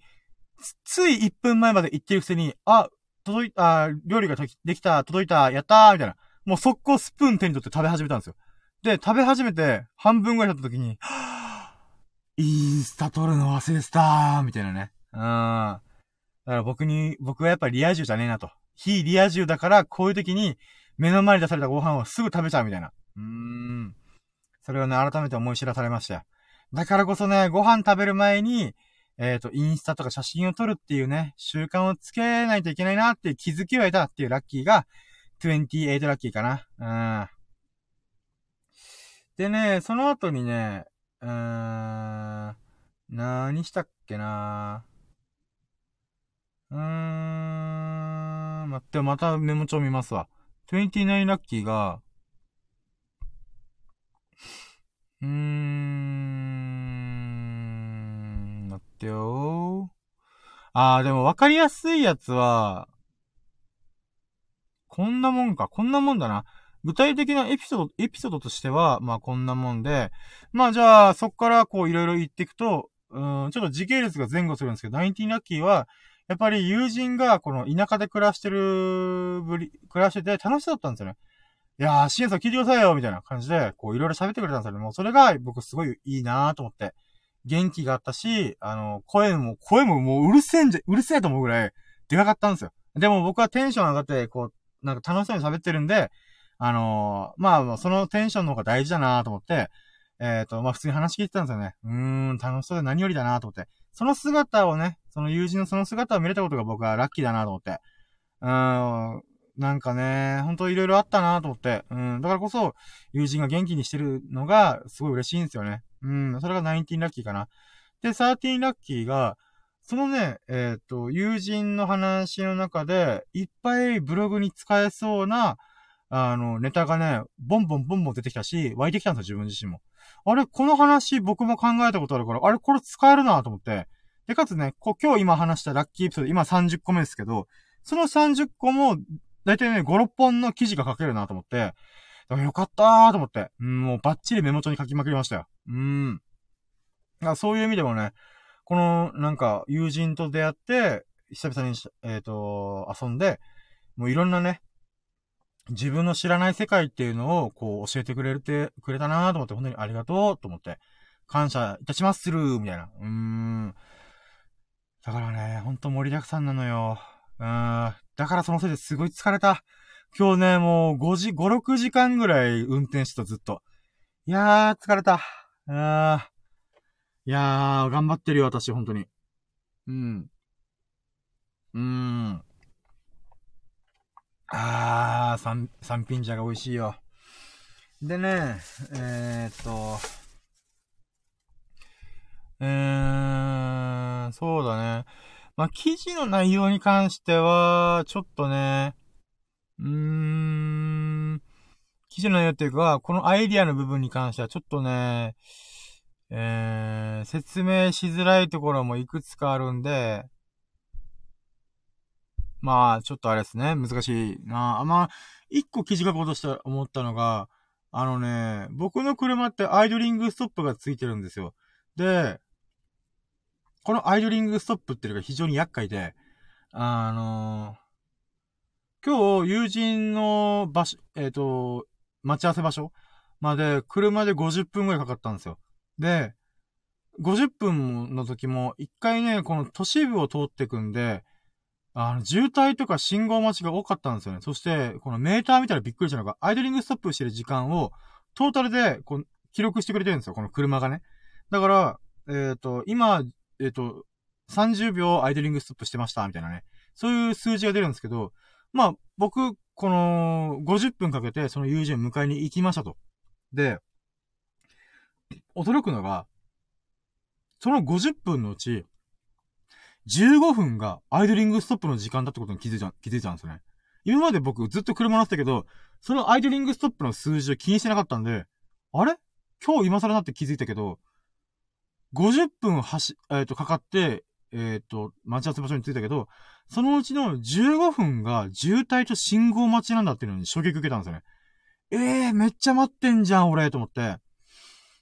つい1分前まで言ってるくせに、あ、届いた、料理ができた、届いた、やったーみたいな。もう速攻スプーン手に取って食べ始めたんですよ。で、食べ始めて、半分ぐらい経った時に、はぁインスタ撮るの忘れてたーみたいなね。うん。だから僕に、僕はやっぱリア充じゃねえなと。非リア充だから、こういう時に、目の前に出されたご飯をすぐ食べちゃうみたいな。うーん。それをね、改めて思い知らされましたよ。だからこそね、ご飯食べる前に、えっ、ー、と、インスタとか写真を撮るっていうね、習慣をつけないといけないなっていう気づきを得たっていうラッキーが、28ラッキーかな。うん。でね、その後にね、うーん、何したっけな。うーん、待って、またメモ帳見ますわ。29ラッキーが、うーん、待ってよ。あー、でも分かりやすいやつは、こんなもんか、こんなもんだな。具体的なエピソード、エピソードとしては、まあこんなもんで、まあじゃあ、そっからこういろいろ言っていくと、うん、ちょっと時系列が前後するんですけど、19ラッキーは、やっぱり友人がこの田舎で暮らしてるぶり、暮らしてて楽しそうだったんですよね。いやー、シエンさん聞いてくださいよみたいな感じで、こういろいろ喋ってくれたんですよね。もうそれが僕すごいいいなーと思って。元気があったし、あの、声も、声ももううるせえんじゃ、うるせえと思うぐらい、でかかったんですよ。でも僕はテンション上がって、こう、なんか楽しそうに喋ってるんで、あのー、まあ、そのテンションの方が大事だなと思って、えっ、ー、と、まあ、普通に話聞いてたんですよね。うーん、楽しそうで何よりだなと思って。その姿をね、その友人のその姿を見れたことが僕はラッキーだなと思って。うーん、なんかね、ほんといろいろあったなと思って。うん、だからこそ、友人が元気にしてるのが、すごい嬉しいんですよね。うん、それが19ラッキーかな。で、13ラッキーが、そのね、えっ、ー、と、友人の話の中で、いっぱいブログに使えそうな、あの、ネタがね、ボンボンボンボン出てきたし、湧いてきたんですよ、自分自身も。あれ、この話僕も考えたことあるから、あれ、これ使えるなと思って。で、かつね、こ今日今話したラッキーエピソード、今30個目ですけど、その30個も、だいたいね、5、6本の記事が書けるなと思って、よかったーと思って、うん、もうバッチリメモ帳に書きまくりましたよ。うん。そういう意味でもね、この、なんか、友人と出会って、久々に、えっ、ー、と、遊んで、もういろんなね、自分の知らない世界っていうのを、こう、教えてくれて、くれたなと思って、本当にありがとうと思って、感謝いたしまするみたいな。うーん。だからね、ほんと盛りだくさんなのよ。うーん。だからそのせいですごい疲れた。今日ね、もう5時、5、6時間ぐらい運転してたずっと。いやー、疲れた。うーん。いやー、頑張ってるよ、私、本当に。うん。うーん。あー、三、三品茶が美味しいよ。でね、えー、っと、えー、そうだね。まあ、記事の内容に関しては、ちょっとね、うーん、記事の内容っていうか、このアイディアの部分に関しては、ちょっとね、えー、説明しづらいところもいくつかあるんで、まあ、ちょっとあれですね、難しいなあ。まあ、一個記事書こうとして思ったのが、あのね、僕の車ってアイドリングストップがついてるんですよ。で、このアイドリングストップっていうのが非常に厄介で、あの、今日、友人の場所、えっ、ー、と、待ち合わせ場所まで、車で50分くらいかかったんですよ。で、50分の時も、一回ね、この都市部を通ってくんで、あの、渋滞とか信号待ちが多かったんですよね。そして、このメーター見たらびっくりしたのが、アイドリングストップしてる時間を、トータルで、こう、記録してくれてるんですよ、この車がね。だから、えっ、ー、と、今、えっ、ー、と、30秒アイドリングストップしてました、みたいなね。そういう数字が出るんですけど、まあ、僕、この、50分かけて、その友人を迎えに行きましたと。で、驚くのが、その50分のうち、15分がアイドリングストップの時間だってことに気づいた、気づいたんですよね。今まで僕ずっと車乗ってたけど、そのアイドリングストップの数字を気にしてなかったんで、あれ？今日今更なって気づいたけど、50分走、えっ、ー、と、かかって、えっ、ー、と、待ち合わせ場所に着いたけど、そのうちの15分が渋滞と信号待ちなんだっていうのに衝撃受けたんですよね。ええー、めっちゃ待ってんじゃん、俺、と思って。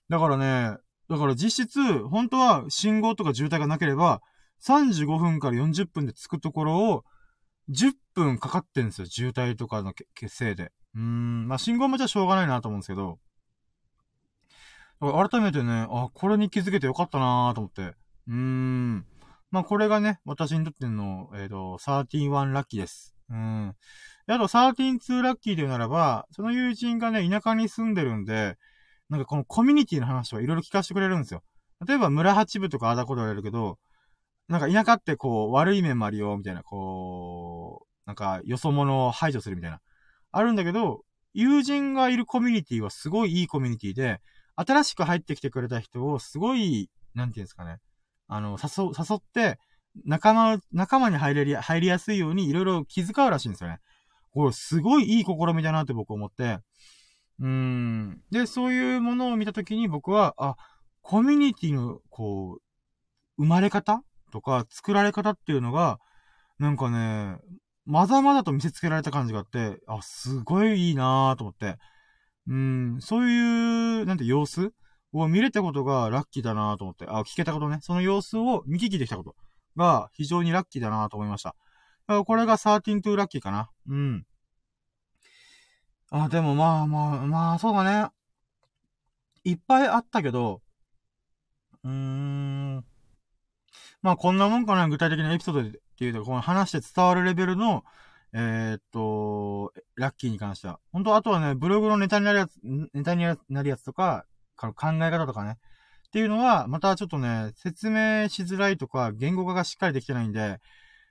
だからね、だから実質、本当は信号とか渋滞がなければ、35分から40分で着くところを、10分かかってんですよ。渋滞とかのせいで。うーん、まあ信号待ちはしょうがないなと思うんですけど。改めてね、あ、これに気づけてよかったなと思って。うーん。まあこれがね、私にとっての、えっ、ー、と、131ラッキーです。うん。あと132ラッキーで言うならば、その友人がね、田舎に住んでるんで、なんかこのコミュニティの話はいろいろ聞かせてくれるんですよ。例えば村八部とかあだこで言われるけど、なんか田舎ってこう悪い面もあるよ、みたいな、こう、なんかよそ者を排除するみたいな。あるんだけど、友人がいるコミュニティはすごいいいコミュニティで、新しく入ってきてくれた人をすごい、なんていうんですかね。あの、誘、誘って、仲間、仲間に入れり、入りやすいようにいろいろ気遣うらしいんですよね。これすごいいい試みだなって僕思って、うん。で、そういうものを見たときに僕は、あ、コミュニティの、こう、生まれ方とか、作られ方っていうのが、なんかね、まだまだと見せつけられた感じがあって、あ、すごいいいなぁと思って。うん、そういう、なんて様子を見れたことがラッキーだなぁと思って。あ、聞けたことね。その様子を見聞きできたことが非常にラッキーだなぁと思いました。だからこれが13 to ラッキーかな。うん。あ、でもまあまあ、まあ、そうだね。いっぱいあったけど、うーん。まあこんなもんかな、具体的なエピソードでっていうと、この話して伝わるレベルの、えー、っと、ラッキーに関しては。本当あとはね、ブログのネタになるやつ、ネタになるやつとか、考え方とかね。っていうのは、またちょっとね、説明しづらいとか、言語化がしっかりできてないんで、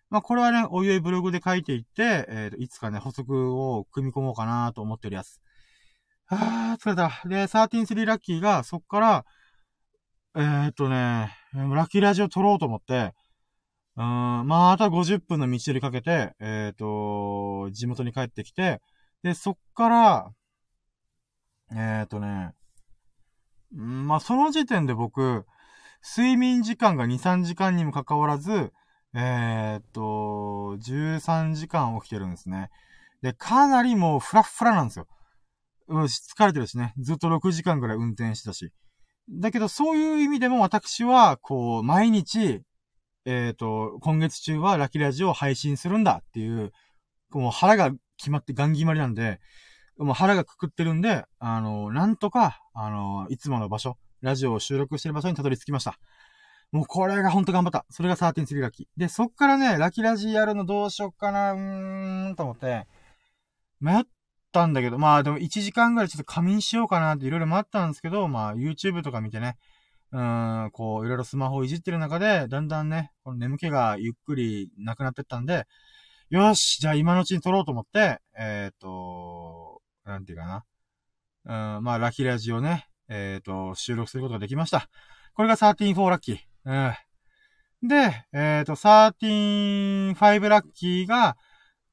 まあ、これはね、おいおいブログで書いていって、えー、いつかね、補足を組み込もうかなと思ってるやつ。あー、疲れた。で、133ラッキーが、そっから、えー、っとね、ラッキーラジオ撮ろうと思って、うん、まあ、あと50分の道のりかけて、えっ、ー、と、地元に帰ってきて、で、そっから、えっ、ー、とね、まあ、その時点で僕、睡眠時間が2、3時間にもかかわらず、えー、っと、13時間起きてるんですね。で、かなりもうフラッフラなんですよ。疲れてるしね。ずっと6時間ぐらい運転してたし。だけど、そういう意味でも私は、こう、毎日、えっ、と、今月中はラキラジオを配信するんだっていう、もう腹が決まってガン決まりなんで、もう腹がくくってるんで、あの、なんとか、あの、いつもの場所、ラジオを収録してる場所にたどり着きました。もうこれがほんと頑張った。それが13-3ラキ。で、そっからね、ラキラジやるのどうしよっかな、うーん、と思って、迷ったんだけど、まあでも1時間ぐらいちょっと仮眠しようかなっていろいろ待ったんですけど、まあ YouTube とか見てね、うん、こう、いろいろスマホをいじってる中で、だんだんね、この眠気がゆっくりなくなってったんで、よし、じゃあ今のうちに撮ろうと思って、えっ、ー、と、なんていうかな。うん、まあ、ラキラジオね、えっ、ー、と、収録することができました。これが13-4ラッキー。うん。で、えっ、ー、と、13-5ラッキーが、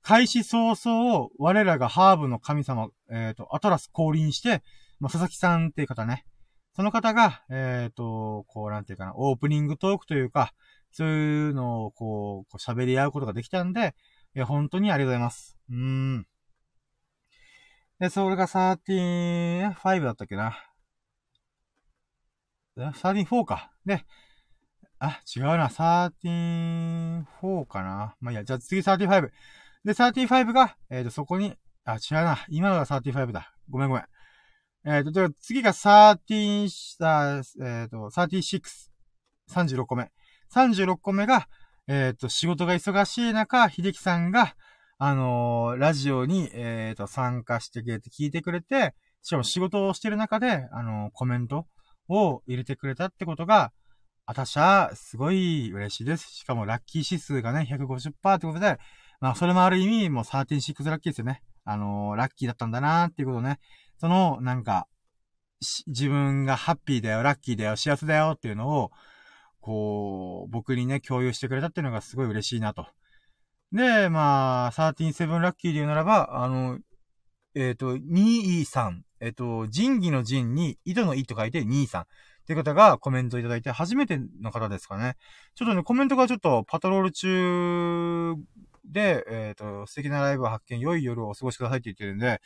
開始早々、我らがハーブの神様、えっ、ー、と、アトラス降臨して、まあ、佐々木さんっていう方ね。その方が、えっ、ー、と、こう、なんていうかな、オープニングトークというか、そういうのを、こう、こう喋り合うことができたんで、いや、本当にありがとうございます。うーん。で、それが13-5だったっけな。13-4か。で、あ、違うな。13-4かな。まあ、いや、じゃあ次13-5。で、35が、えっ、ー、と、そこに、あ、違うな。今のが35だ。ごめんごめん。えっ、ー、と、次が13、えっ、ー、と、36。36個目。36個目が、えっ、と、仕事が忙しい中、秀樹さんが、あのー、ラジオに、えっ、ー、と、参加してくれて、聞いてくれて、しかも仕事をしてる中で、あの、コメントを入れてくれたってことが、あたしは、すごい嬉しいです。しかも、ラッキー指数がね、150%ってことで、まあ、それもある意味、もう13-6ラッキーですよね。あのラッキーだったんだなーっていうことね。その、なんか、自分がハッピーだよ、ラッキーだよ、幸せだよっていうのを、こう、僕にね、共有してくれたっていうのがすごい嬉しいなと。で、まあ、13-7ラッキーで言うならば、あの、えっ、ー、と、23、えっ、ー、と、仁義の仁に、井戸の井と書いて2-3って方がコメントいただいて、初めての方ですかね。ちょっとね、コメントがちょっとパトロール中で、えっ、ー、と、素敵なライブを発見、良い夜をお過ごしくださいって言ってるんで、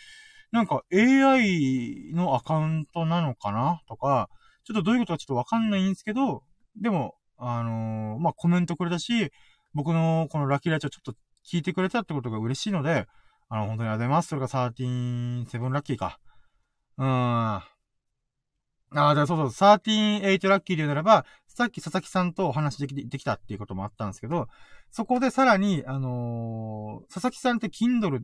なんか AI のアカウントなのかな？とか、ちょっとどういうことかちょっとわかんないんですけど、でも、あのー、まあ、コメントくれたし、僕のこのラッキーライチをちょっと聞いてくれたってことが嬉しいので、あの、本当にありがとうございます。それが13-7ラッキーか。うーん。ああ、じゃあそうそう、13-8ラッキーで言うならば、さっき佐々木さんとお話できできたっていうこともあったんですけど、そこでさらに、あのー、佐々木さんって Kindle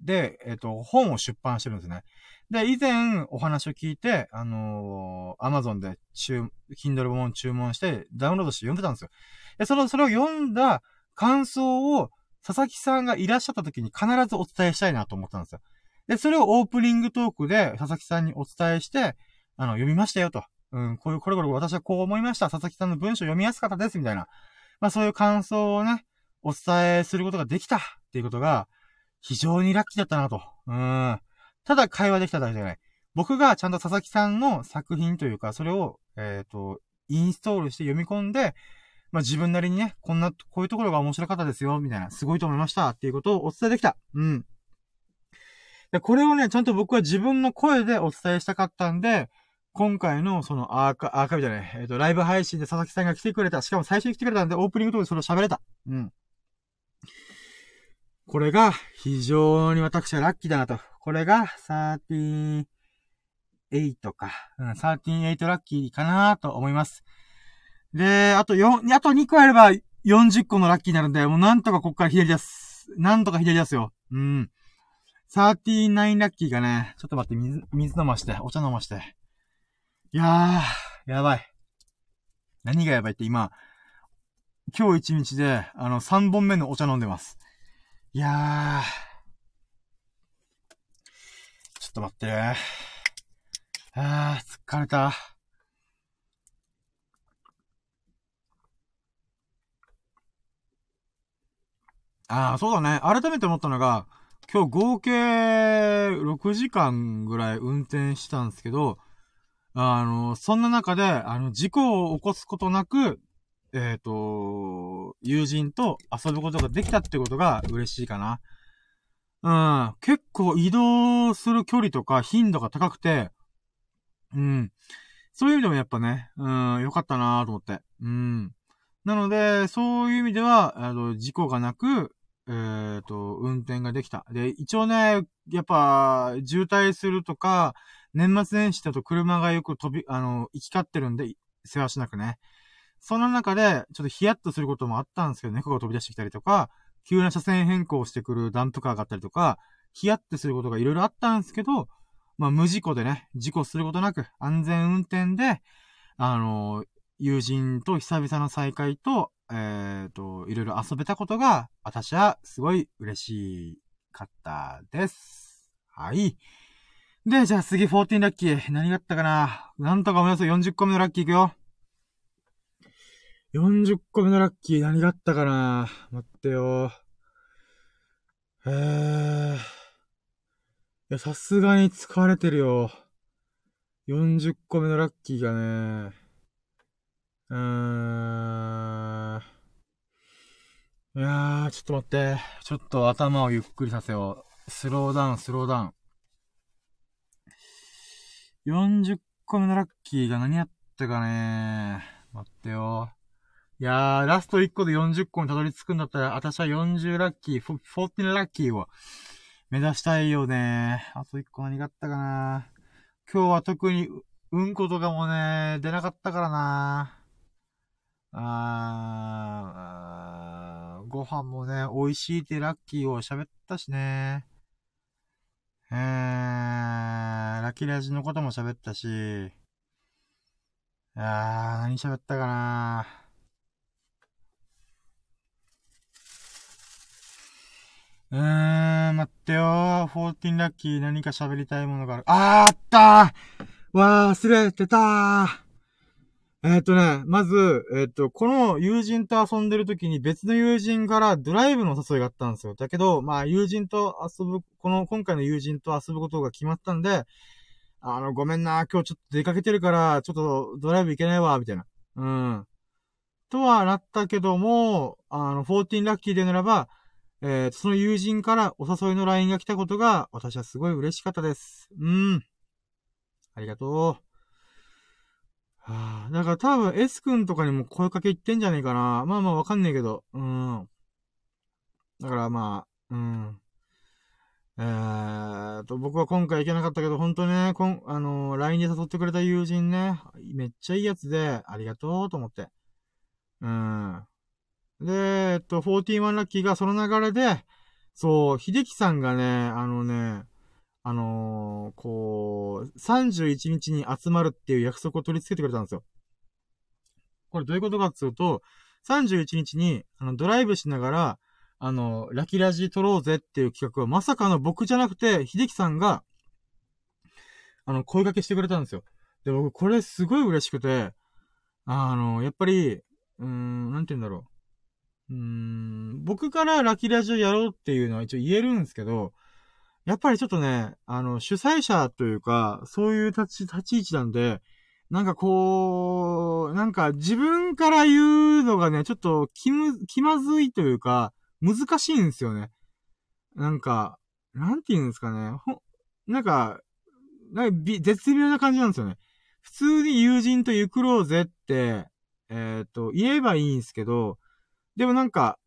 で、えっ、ー、と、本を出版してるんですね。で、以前お話を聞いて、あのー、Amazon で注、Kindle 本注文してダウンロードして読んでたんですよ。で、その、それを読んだ感想を佐々木さんがいらっしゃった時に必ずお伝えしたいなと思ったんですよ。で、それをオープニングトークで佐々木さんにお伝えして、あの、読みましたよと。うん、こういう、これこれ私はこう思いました。佐々木さんの文章読みやすかったです、みたいな。まあそういう感想をね、お伝えすることができたっていうことが、非常にラッキーだったなと。うん。ただ会話できただけじゃない。僕がちゃんと佐々木さんの作品というか、それを、えっ、ー、と、インストールして読み込んで、まあ、自分なりにね、こんな、こういうところが面白かったですよ、みたいな、すごいと思いましたっていうことをお伝えできた。うん。で、これをね、ちゃんと僕は自分の声でお伝えしたかったんで、今回のそのアーカ、アーカイブじゃない、えっ、ー、と、ライブ配信で佐々木さんが来てくれた。しかも最初に来てくれたんで、オープニングとでそれを喋れた。うん。これが非常に私はラッキーだなと。これが13-8か。うん、13-8ラッキーかなと思います。で、あと4、あと2個あれば40個のラッキーになるんで、もうなんとかこっから左出す。なんとか左出すよ。うん。39ラッキーがね、ちょっと待って、水、水飲まして、お茶飲まして。いやー、やばい。何がやばいって今、今日一日で、あの、三本目のお茶飲んでます。いやー。ちょっと待ってあ。あー、疲れた。ああ、そうだね。改めて思ったのが、今日合計6時間ぐらい運転したんですけど、あの、そんな中で、あの、事故を起こすことなく、えっ、ー、と、友人と遊ぶことができたってことが嬉しいかな。うん。結構移動する距離とか頻度が高くて、うん。そういう意味でもやっぱね、うん、よかったなと思って。うん。なので、そういう意味では、あの、事故がなく、えっ、ー、と、運転ができた。で、一応ね、やっぱ、渋滞するとか、年末年始だと車がよく飛び、あの、行き交ってるんで、世話しなくね。その中で、ちょっとヒヤッとすることもあったんですけど、猫が飛び出してきたりとか、急な車線変更してくるダンプカーがあったりとか、ヒヤッとすることがいろいろあったんですけど、まあ、無事故でね、事故することなく、安全運転で、あの、友人と久々の再会と、えっ、ー、と、いろいろ遊べたことが、私はすごい嬉しかったです。はい。で、じゃあ次14ラッキー。何があったかな？なんとかおよそ40個目のラッキーいくよ。40個目のラッキー何があったかな？待ってよ。えー。いや、さすがに疲れてるよ。40個目のラッキーがね。うーん。いやー、ちょっと待って。ちょっと頭をゆっくりさせよう。スローダウン、スローダウン。40個目のラッキーが何やったかね待ってよ。いやー、ラスト1個で40個にたどり着くんだったら、私は40ラッキー、14ラッキーを目指したいよね。あと1個何があったかな。今日は特に、うんことかもね、出なかったからな。あー、ご飯もね、美味しいってラッキーを喋ったしね。えー、ラッキーラジのことも喋ったし。あー、何喋ったかな。うーん、待ってよー。14ラッキー何か喋りたいものがある。あー、あったーわー、忘れてたー。えっ、ー、とね、まず、えっ、ー、と、この友人と遊んでる時に別の友人からドライブの誘いがあったんですよ。だけど、まあ、友人と遊ぶ、この、今回の友人と遊ぶことが決まったんで、あの、ごめんな、今日ちょっと出かけてるから、ちょっとドライブ行けないわ、みたいな。うん。とはなったけども、あの、14ラッキーでならば、えー、その友人からお誘いの LINE が来たことが、私はすごい嬉しかったです。うん。ありがとう。はあ、だから多分 S 君とかにも声かけ言ってんじゃねえかな。まあまあわかんねえけど。うん。だからまあ、うん。えーと、僕は今回行けなかったけど、本当ね、こん、あのー、LINE で誘ってくれた友人ね、めっちゃいいやつで、ありがとうと思って。うん。で、えっと、41ラッキーがその流れで、そう、秀樹さんがね、あのね、あのー、こう、31日に集まるっていう約束を取り付けてくれたんですよ。これどういうことかっていうと、31日に、あの、ドライブしながら、あの、ラキラジ撮ろうぜっていう企画は、まさかの僕じゃなくて、秀樹さんが、あの、声掛けしてくれたんですよ。で、僕、これすごい嬉しくて、あの、やっぱり、うーん、なんて言うんだろう。うーん、僕からラキラジオやろうっていうのは一応言えるんですけど、やっぱりちょっとね、あの、主催者というか、そういう立ち、立ち位置なんで、なんかこう、なんか自分から言うのがね、ちょっと気む、気まずいというか、難しいんですよね。なんか、なんて言うんですかね。ほ、なんか、なんか絶妙な感じなんですよね。普通に友人と行くろうぜって、えっ、ー、と、言えばいいんですけど、でもなんか、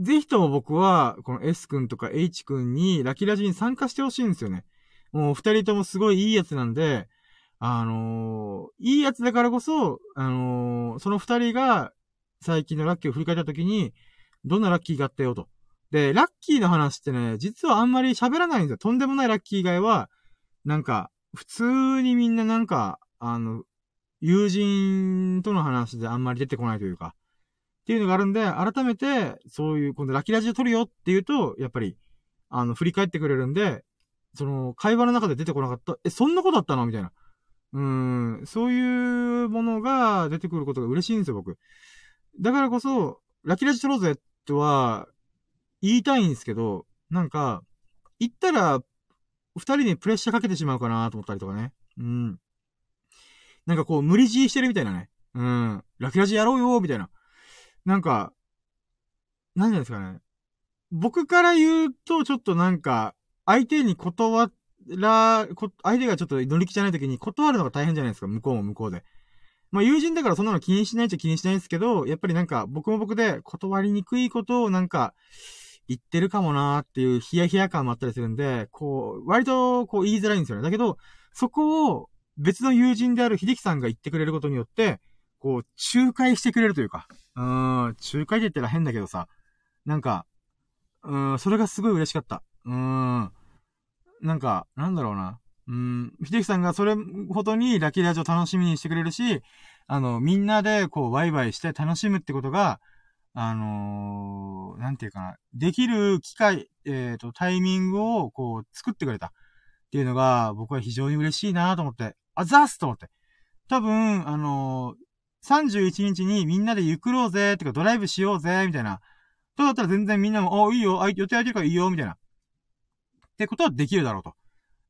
ぜひとも僕は、この S 君とか H 君にラキラジに参加してほしいんですよね。もう二人ともすごいいいやつなんで、あのー、いいやつだからこそ、あのー、その二人が最近のラッキーを振り返った時に、どんなラッキーがあったよと。で、ラッキーの話ってね、実はあんまり喋らないんですよ。とんでもないラッキー以外は、なんか、普通にみんななんか、あの、友人との話であんまり出てこないというか、っていうのがあるんで、改めて、そういう、今度ラキラジオ撮るよって言うと、やっぱり、あの、振り返ってくれるんで、その、会話の中で出てこなかった、え、そんなことだったの？みたいな。うん、そういうものが出てくることが嬉しいんですよ、僕。だからこそ、ラキラジ撮ろうぜとは、言いたいんですけど、なんか、言ったら、二人にプレッシャーかけてしまうかなと思ったりとかね。うん。なんかこう、無理強いしてるみたいなね。うん。ラキラジやろうよみたいな。なんか、何ですかね。僕から言うと、ちょっとなんか、相手に断ら、こ相手がちょっと乗り気じゃない時に断るのが大変じゃないですか。向こうも向こうで。まあ友人だからそんなの気にしないっちゃ気にしないですけど、やっぱりなんか僕も僕で断りにくいことをなんか言ってるかもなーっていうヒヤヒヤ感もあったりするんで、こう、割とこう言いづらいんですよね。だけど、そこを別の友人である秀樹さんが言ってくれることによって、こう、仲介してくれるというか、うーん、仲介って言ったら変だけどさ、なんか、うーん、それがすごい嬉しかった。うーん。なんか、なんだろうな。うん、秀樹さんがそれほどにラッキーラジオ楽しみにしてくれるし、あの、みんなでこうワイワイして楽しむってことが、あのー、なんていうかな、できる機会、えっ、ー、と、タイミングをこう作ってくれたっていうのが僕は非常に嬉しいなと思って、あざーすと思って。多分、あのー、31日にみんなでゆくろうぜ、ってかドライブしようぜ、みたいな。そうだったら全然みんなも、おいいよ、あ予定空いてるからいいよ、みたいな。ってことはできるだろうと。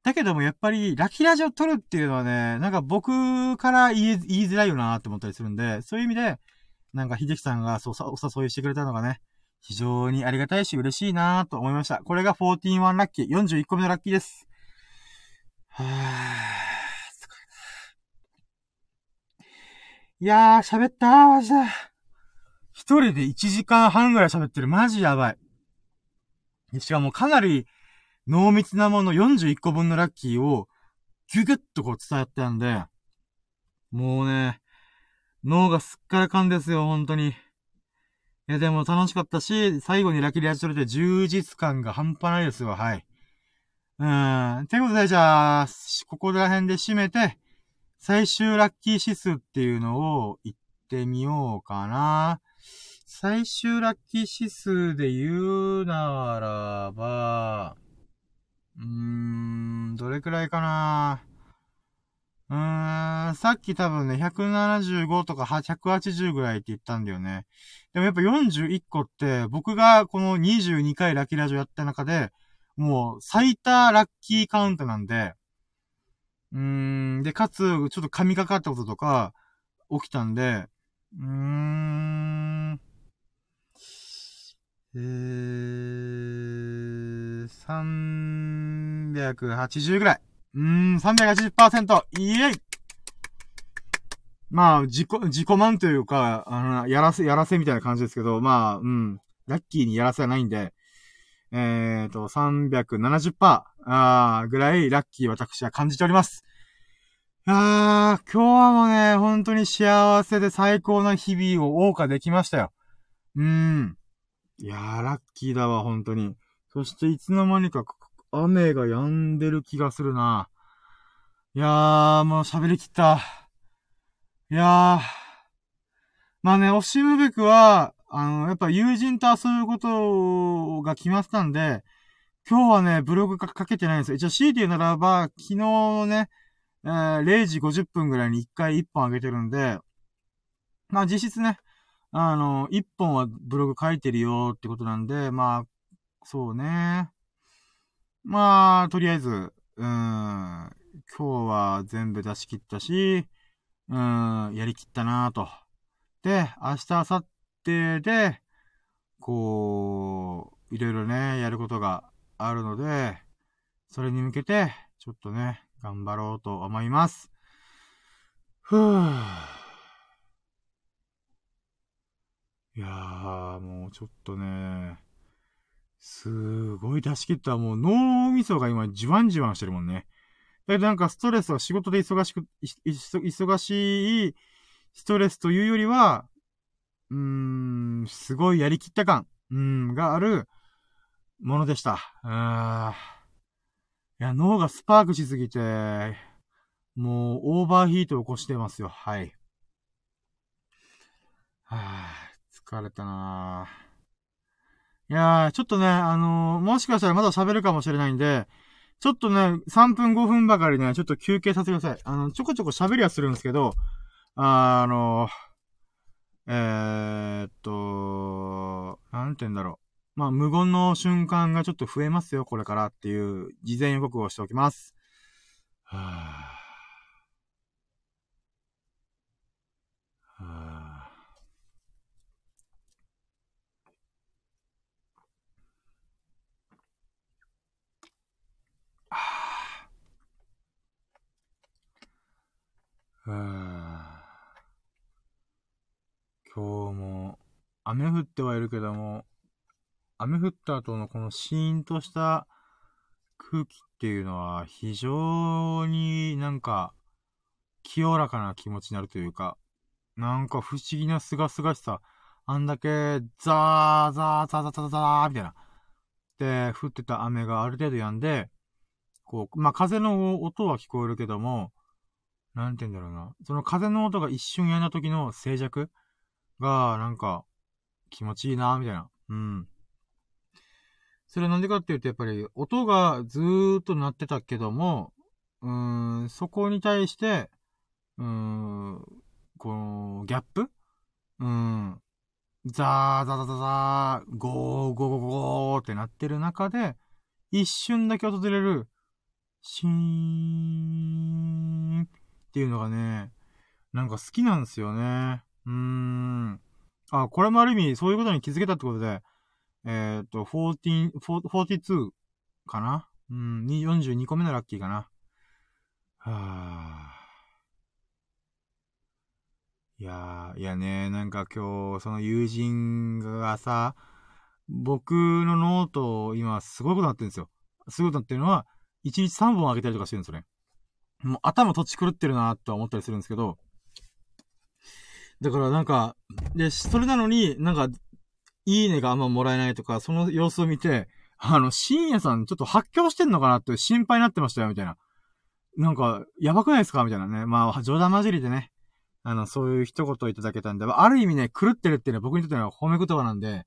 だけどもやっぱり、ラキラジを撮るっていうのはね、なんか僕から言い言いづらいよなって思ったりするんで、そういう意味で、なんか秀樹さんがそうお誘いしてくれたのがね、非常にありがたいし嬉しいなと思いました。これが14-1ラッキー、41個目のラッキーです。はぁ、いやー、喋ったー、マジで。一人で1時間半ぐらい喋ってる。マジやばい。しかもかなり、濃密なもの41個分のラッキーを、ギュギュッとこう伝えてたんで、もうね、脳がすっからかんですよ、本当に。いや、でも楽しかったし、最後にラッキーリアチ取れて充実感が半端ないですよ、はい。うん。てことで、じゃあ、ここら辺で締めて、最終ラッキー指数っていうのを言ってみようかな。最終ラッキー指数で言うならば、うーん、どれくらいかなうーん、さっき多分ね、175とか180ぐらいって言ったんだよね。でもやっぱ41個って、僕がこの22回ラッキーラジオやった中で、もう最多ラッキーカウントなんで、うーん、で、かつ、ちょっと神かかったこととか、起きたんで、うーん、えー、380ぐらい。うーん、380%! イエイ。まあ、自己、自己満というか、あの、やらせ、やらせみたいな感じですけど、まあ、うん、ラッキーにやらせはないんで、えーと、370%あぐらいラッキー私は感じております。あー、今日はもうね、本当に幸せで最高な日々を謳歌できましたよ。うーん。いやー、ラッキーだわ、本当に。そしていつの間にか雨が止んでる気がするな。いやー、もう喋りきった。いやー。まあね、惜しむべくは、あの、やっぱ友人と遊ぶことが決まったんで、今日はね、ブログかけてないんですよ。一応強いて言うならば、昨日ね、えー、0時50分ぐらいに1回1本上げてるんで、まあ実質ね、あの、1本はブログ書いてるよってことなんで、まあ、そうね。まあ、とりあえず、うん、今日は全部出し切ったし、うん、やりきったなと。で、明日、明後日で、こう、いろいろね、やることがあるので、それに向けて、ちょっとね、頑張ろうと思います。ふぅ。いやー、もうちょっとね、すごい出し切った。もう脳みそが今じわんじわんしてるもんね。だけどなんかストレスは仕事で忙しく、忙しいストレスというよりは、うーん、すごいやりきった感、うん、があるものでした。あいや、脳がスパークしすぎて、もうオーバーヒートを起こしてますよ。はい。はぁ、疲れたなぁ。いやー、ちょっとね、あのー、もしかしたらまだ喋るかもしれないんで、ちょっとね、3分5分ばかりね、ちょっと休憩させてください。あの、ちょこちょこ喋りはするんですけど、あ、あのー、えー、っと、なんて言うんだろう。まあ、無言の瞬間がちょっと増えますよ、これからっていう事前予告をしておきます。はぁ、はぁ、はぁ、今日も雨降ってはいるけども、雨降った後のこのシーンとした空気っていうのは非常になんか清らかな気持ちになるというか、なんか不思議な清々しさ、あんだけザーザーザーザーザーザーみたいな。で、降ってた雨がある程度止んで、こう、まあ、風の音は聞こえるけども、なんて言うんだろうな。その風の音が一瞬止んだ時の静寂が、なんか、気持ちいいな、みたいな。うん。それはなんでかっていうと、やっぱり音がずーっと鳴ってたけども、うーん、そこに対して、うーん、この、ギャップ？うーん。ザーザーザーザー、ゴーゴーゴーゴーってなってる中で、一瞬だけ訪れる、シーンっていうのがね、なんか好きなんですよね。うーん。あ、これもある意味、そういうことに気づけたってことで、えっ、ー、と、14、42かな？うん、42個目のラッキーかな。はぁ。いやー、いやね、なんか今日、その友人がさ、僕のノート今すごいことになってるんですよ。すごいことになってるのは、1日3本あげたりとかしてるんですよね。もう頭土地狂ってるなとは思ったりするんですけど、だからなんか、で、それなのに、なんか、いいねがあんまもらえないとか、その様子を見て、あの、深夜さんちょっと発狂してんのかなって心配になってましたよ、みたいな。なんか、やばくないですかみたいなね。まあ、冗談交じりでね。あの、そういう一言いただけたんで、ある意味ね、狂ってるっていうのは僕にとっては褒め言葉なんで、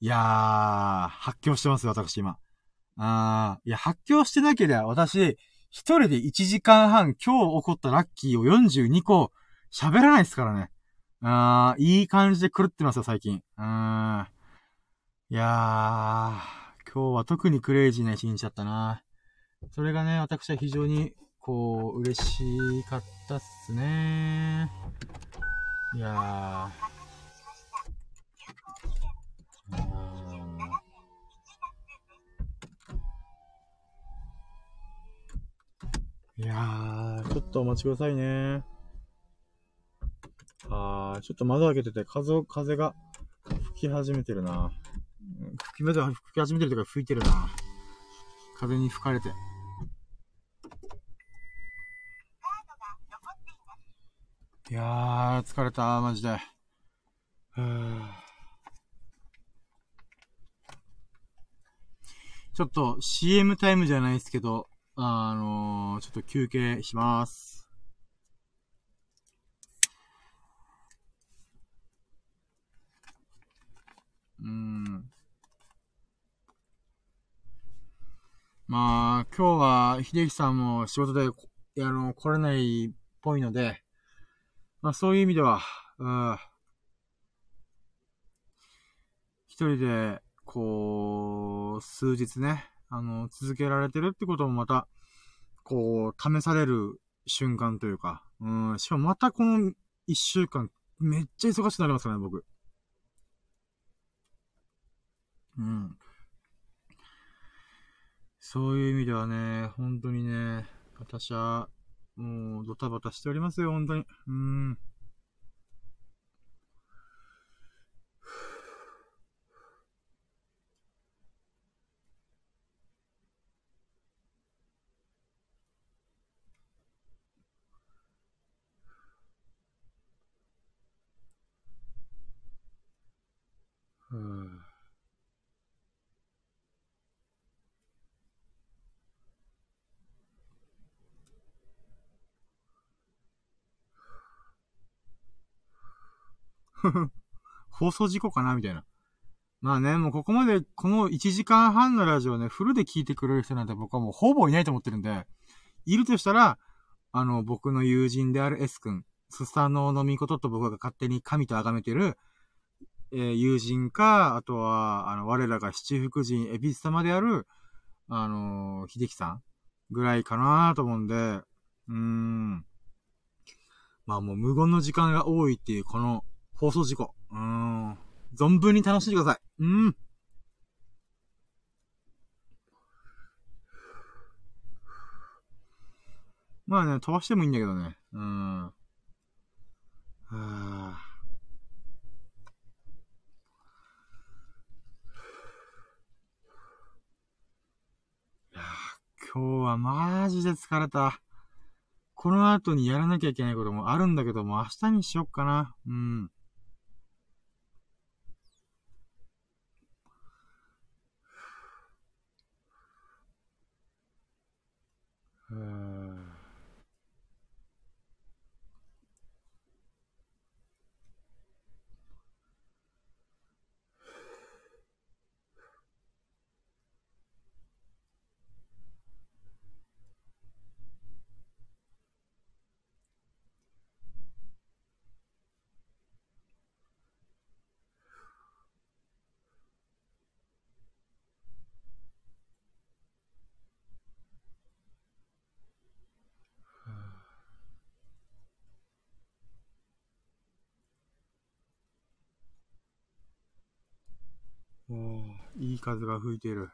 いやー、発狂してますよ、私今。あー、いや、発狂してなければ私、一人で1時間半今日起こったラッキーを42個喋らないですからね。あー、いい感じで狂ってますよ、最近。うーん。いやー、今日は特にクレイジーな一日だったな。それがね、私は非常に、こう、嬉しかったっすね。いやー。いやー、ちょっとお待ちくださいね。あー、ちょっと窓開けてて、風を、風が吹き始めてるな。吹き、風吹き始めてるとか吹いてるな。風に吹かれて。いやー、疲れた、マジで。ちょっと CM タイムじゃないですけど、あのー、ちょっと休憩します。うん。まあ、今日は、秀樹さんも仕事で、あの、来れないっぽいので、まあそういう意味では、うん。一人で、こう、数日ね、あの、続けられてるってこともまた、こう、試される瞬間というか、うん、しかもまたこの一週間、めっちゃ忙しくなりますからね、僕。うん。そういう意味ではね、本当にね、私は、もう、ドタバタしておりますよ、本当に。うん。放送事故かな？みたいな。まあね、もうここまで、この1時間半のラジオね、フルで聞いてくれる人なんて僕はもうほぼいないと思ってるんで、いるとしたら、あの、僕の友人である S 君、スサノオのミコトと僕が勝手に神と崇めてる、えー、友人か、あとは、あの、我らが七福神、エビス様である、あのー、秀樹さんぐらいかなと思うんで、うーん。まあもう無言の時間が多いっていうこの放送事故。うん。存分に楽しんでください。うん。まあね、飛ばしてもいいんだけどね。うん。はぁ。いや今日はマジで疲れた。この後にやらなきゃいけないこともあるんだけども、明日にしよっかな。うん。Uh, いい風が吹いてる。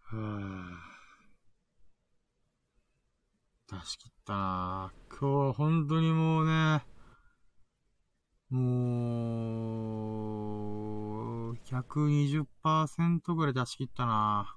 はぁ。出し切ったな今日は本当にもうね、もう、120%ぐらい出し切ったな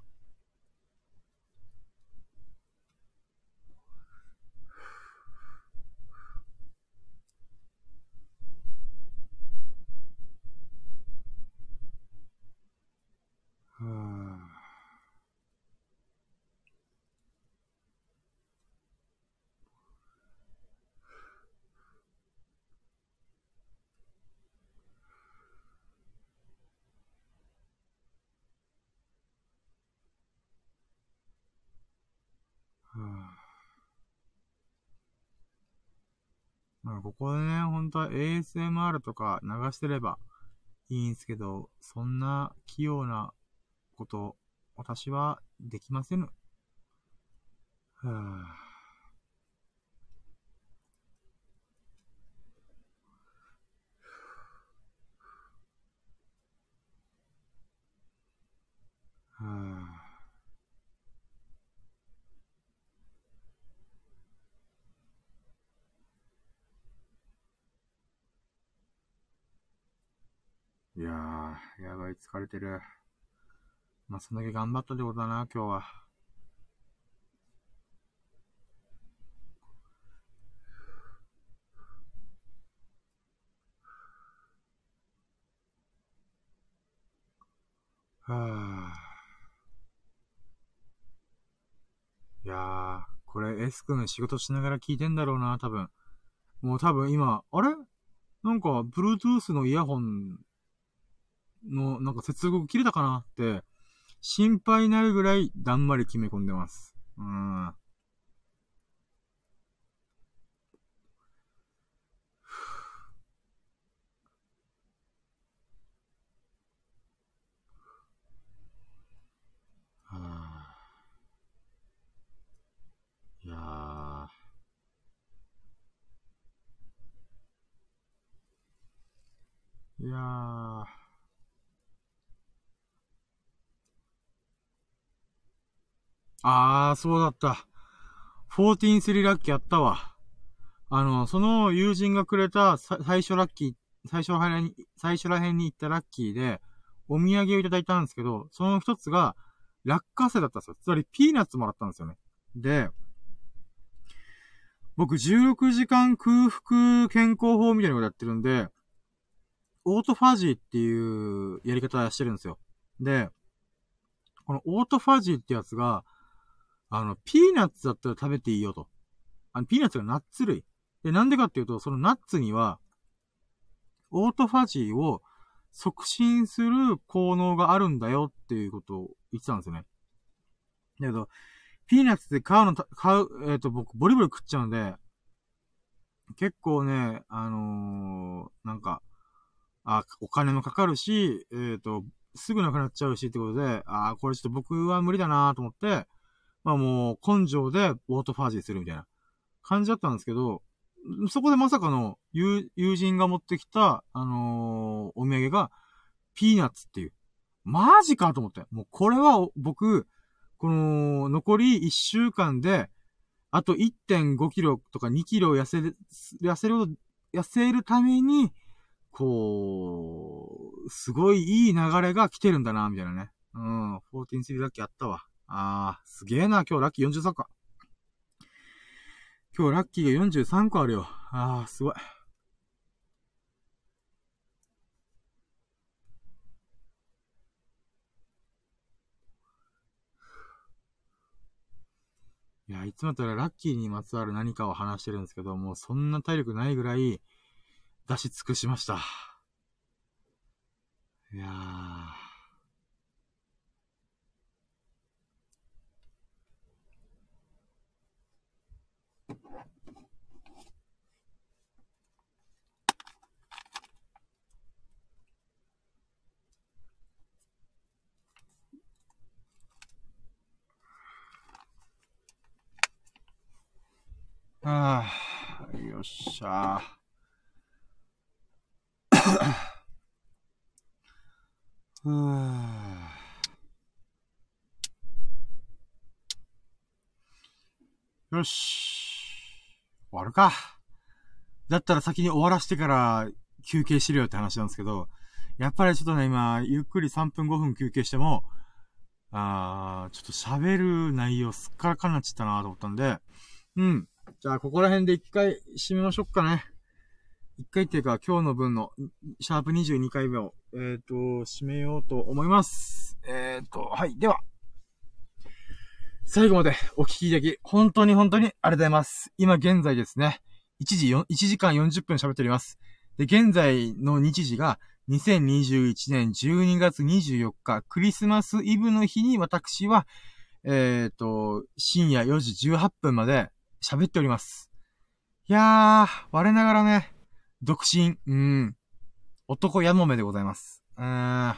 あ、ここでね、本当は ASMR とか流してればいいんですけど、そんな器用なこと、私はできませぬ。はぁ、はぁ、いやー、やばい、疲れてる。まあ、そんだけ頑張ったってことだな、今日は。はあ。いやー、これ S 君仕事しながら聞いてんだろうな、多分。もう多分今、あれ？なんか、Bluetooth のイヤホンの、なんか接続切れたかなって、心配になるぐらいだんまり決め込んでます。うん。はいやー。いやー。あー、そうだった。143ラッキーやったわ。あの、その友人がくれた最初ラッキー、最初ら辺に、最初ら辺に行ったラッキーで、お土産をいただいたんですけど、その一つが、落花生だったんですよ。つまり、ピーナッツもらったんですよね。で、僕16時間空腹健康法みたいなことやってるんで、オートファジーっていうやり方してるんですよ。で、このオートファジーってやつが、あの、ピーナッツだったら食べていいよと。あの、ピーナッツがナッツ類。で、なんでかっていうと、そのナッツには、オートファジーを促進する効能があるんだよっていうことを言ってたんですよね。だけど、ピーナッツで買うの、買う、えっ、ー、と、僕、ボリボリ食っちゃうんで、結構ね、あのー、なんか、あ、お金もかかるし、えっ、ー、と、すぐなくなっちゃうしってことで、あこれちょっと僕は無理だなと思って、まあもう根性でオートファージーするみたいな感じだったんですけど、そこでまさかの友人が持ってきた、あのー、お土産が、ピーナッツっていう。マジかと思って。もうこれは僕、この、残り1週間で、あと1.5キロとか2キロ痩せる、痩せる、痩せるために、こう、すごいいい流れが来てるんだな、みたいなね。うん、14-3ラッキーあったわ。あー、すげえな、今日ラッキー43個。今日ラッキーが43個あるよ。あー、すごい。いや、いつもだったらラッキーにまつわる何かを話してるんですけど、もうそんな体力ないぐらい出し尽くしました。いやー。ああ、よっしゃー。よし。終わるか。だったら先に終わらしてから休憩しろよって話なんですけど、やっぱりちょっとね、今、ゆっくり3分5分休憩しても、あー、ちょっと喋る内容すっからかんなっちゃったなと思ったんで、うん。じゃあ、ここら辺で一回締めましょうかね。一回っていうか、今日の分の、シャープ22回目を、えっ、ー、と、締めようと思います。えっ、ー、と、はい。では、最後までお聞きいただき、本当に本当にありがとうございます。今現在ですね、1時4、1時間40分喋っております。で、現在の日時が、2021年12月24日、クリスマスイブの日に私は、えっ、ー、と、深夜4時18分まで、喋っております。いやー、我ながらね、独身、うん、男やもめでございます。うーん。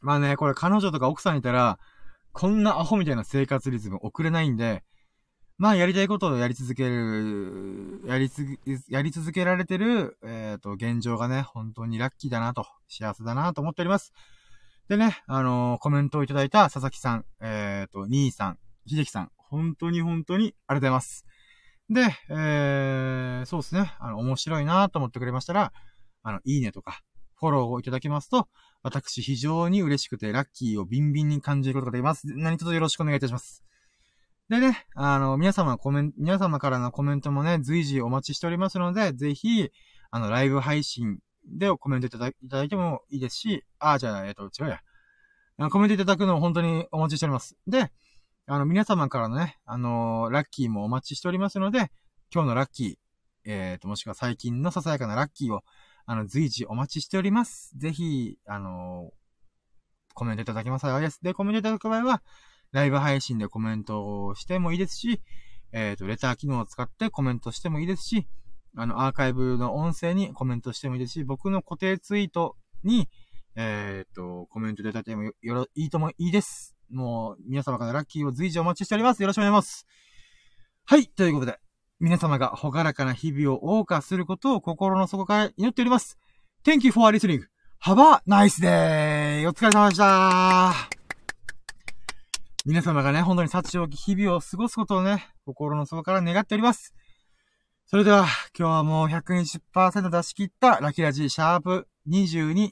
まあね、これ彼女とか奥さんいたら、こんなアホみたいな生活リズム送れないんで、まあやりたいことをやり続ける、やりつ、やり続けられてる、えっ、ー、と、現状がね、本当にラッキーだなと、幸せだなと思っております。でね、あのー、コメントをいただいた佐々木さん、えっ、ー、と、兄さん、秀樹さん、本当に本当にありがとうございます。で、えー、そうですね。あの、面白いなと思ってくれましたら、あの、いいねとか、フォローをいただきますと、私非常に嬉しくてラッキーをビンビンに感じることができます。何卒よろしくお願いいたします。でね、あの、皆様コメント、皆様からのコメントもね、随時お待ちしておりますので、ぜひ、あの、ライブ配信でコメントいただいただいてもいいですし、あ、じゃあ、えっと、違うや。コメントいただくのを本当にお待ちしております。で、あの、皆様からのね、あのー、ラッキーもお待ちしておりますので、今日のラッキー、え、ー、と、もしくは最近のささやかなラッキーを、あの、随時お待ちしております。ぜひ、あのー、コメントいただけますです。で、コメントいただく場合は、ライブ配信でコメントをしてもいいですし、えっ、と、レター機能を使ってコメントしてもいいですし、あの、アーカイブの音声にコメントしてもいいですし、僕の固定ツイートに、えっ、と、コメントいただいてもよろ、いいともいいです。もう、皆様からラッキーを随時お待ちしております。よろしくお願いします。はい、ということで、皆様がほがらかな日々を謳歌することを心の底から祈っております。Thank you for listening. Have a nice day! お疲れ様でした。皆様がね、本当に幸多き日々を過ごすことをね、心の底から願っております。それでは、今日はもう120%出し切ったラキラジシャープ22、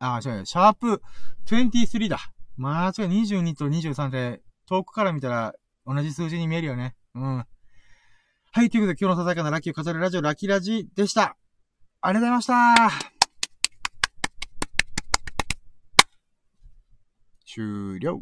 あ、違う、シャープ23だ。まあ、違う、22と23で、遠くから見たら同じ数字に見えるよね。うん。はい、ということで今日のささやかなラッキーを飾るラジオ、ラッキーラジでした。ありがとうございました終了。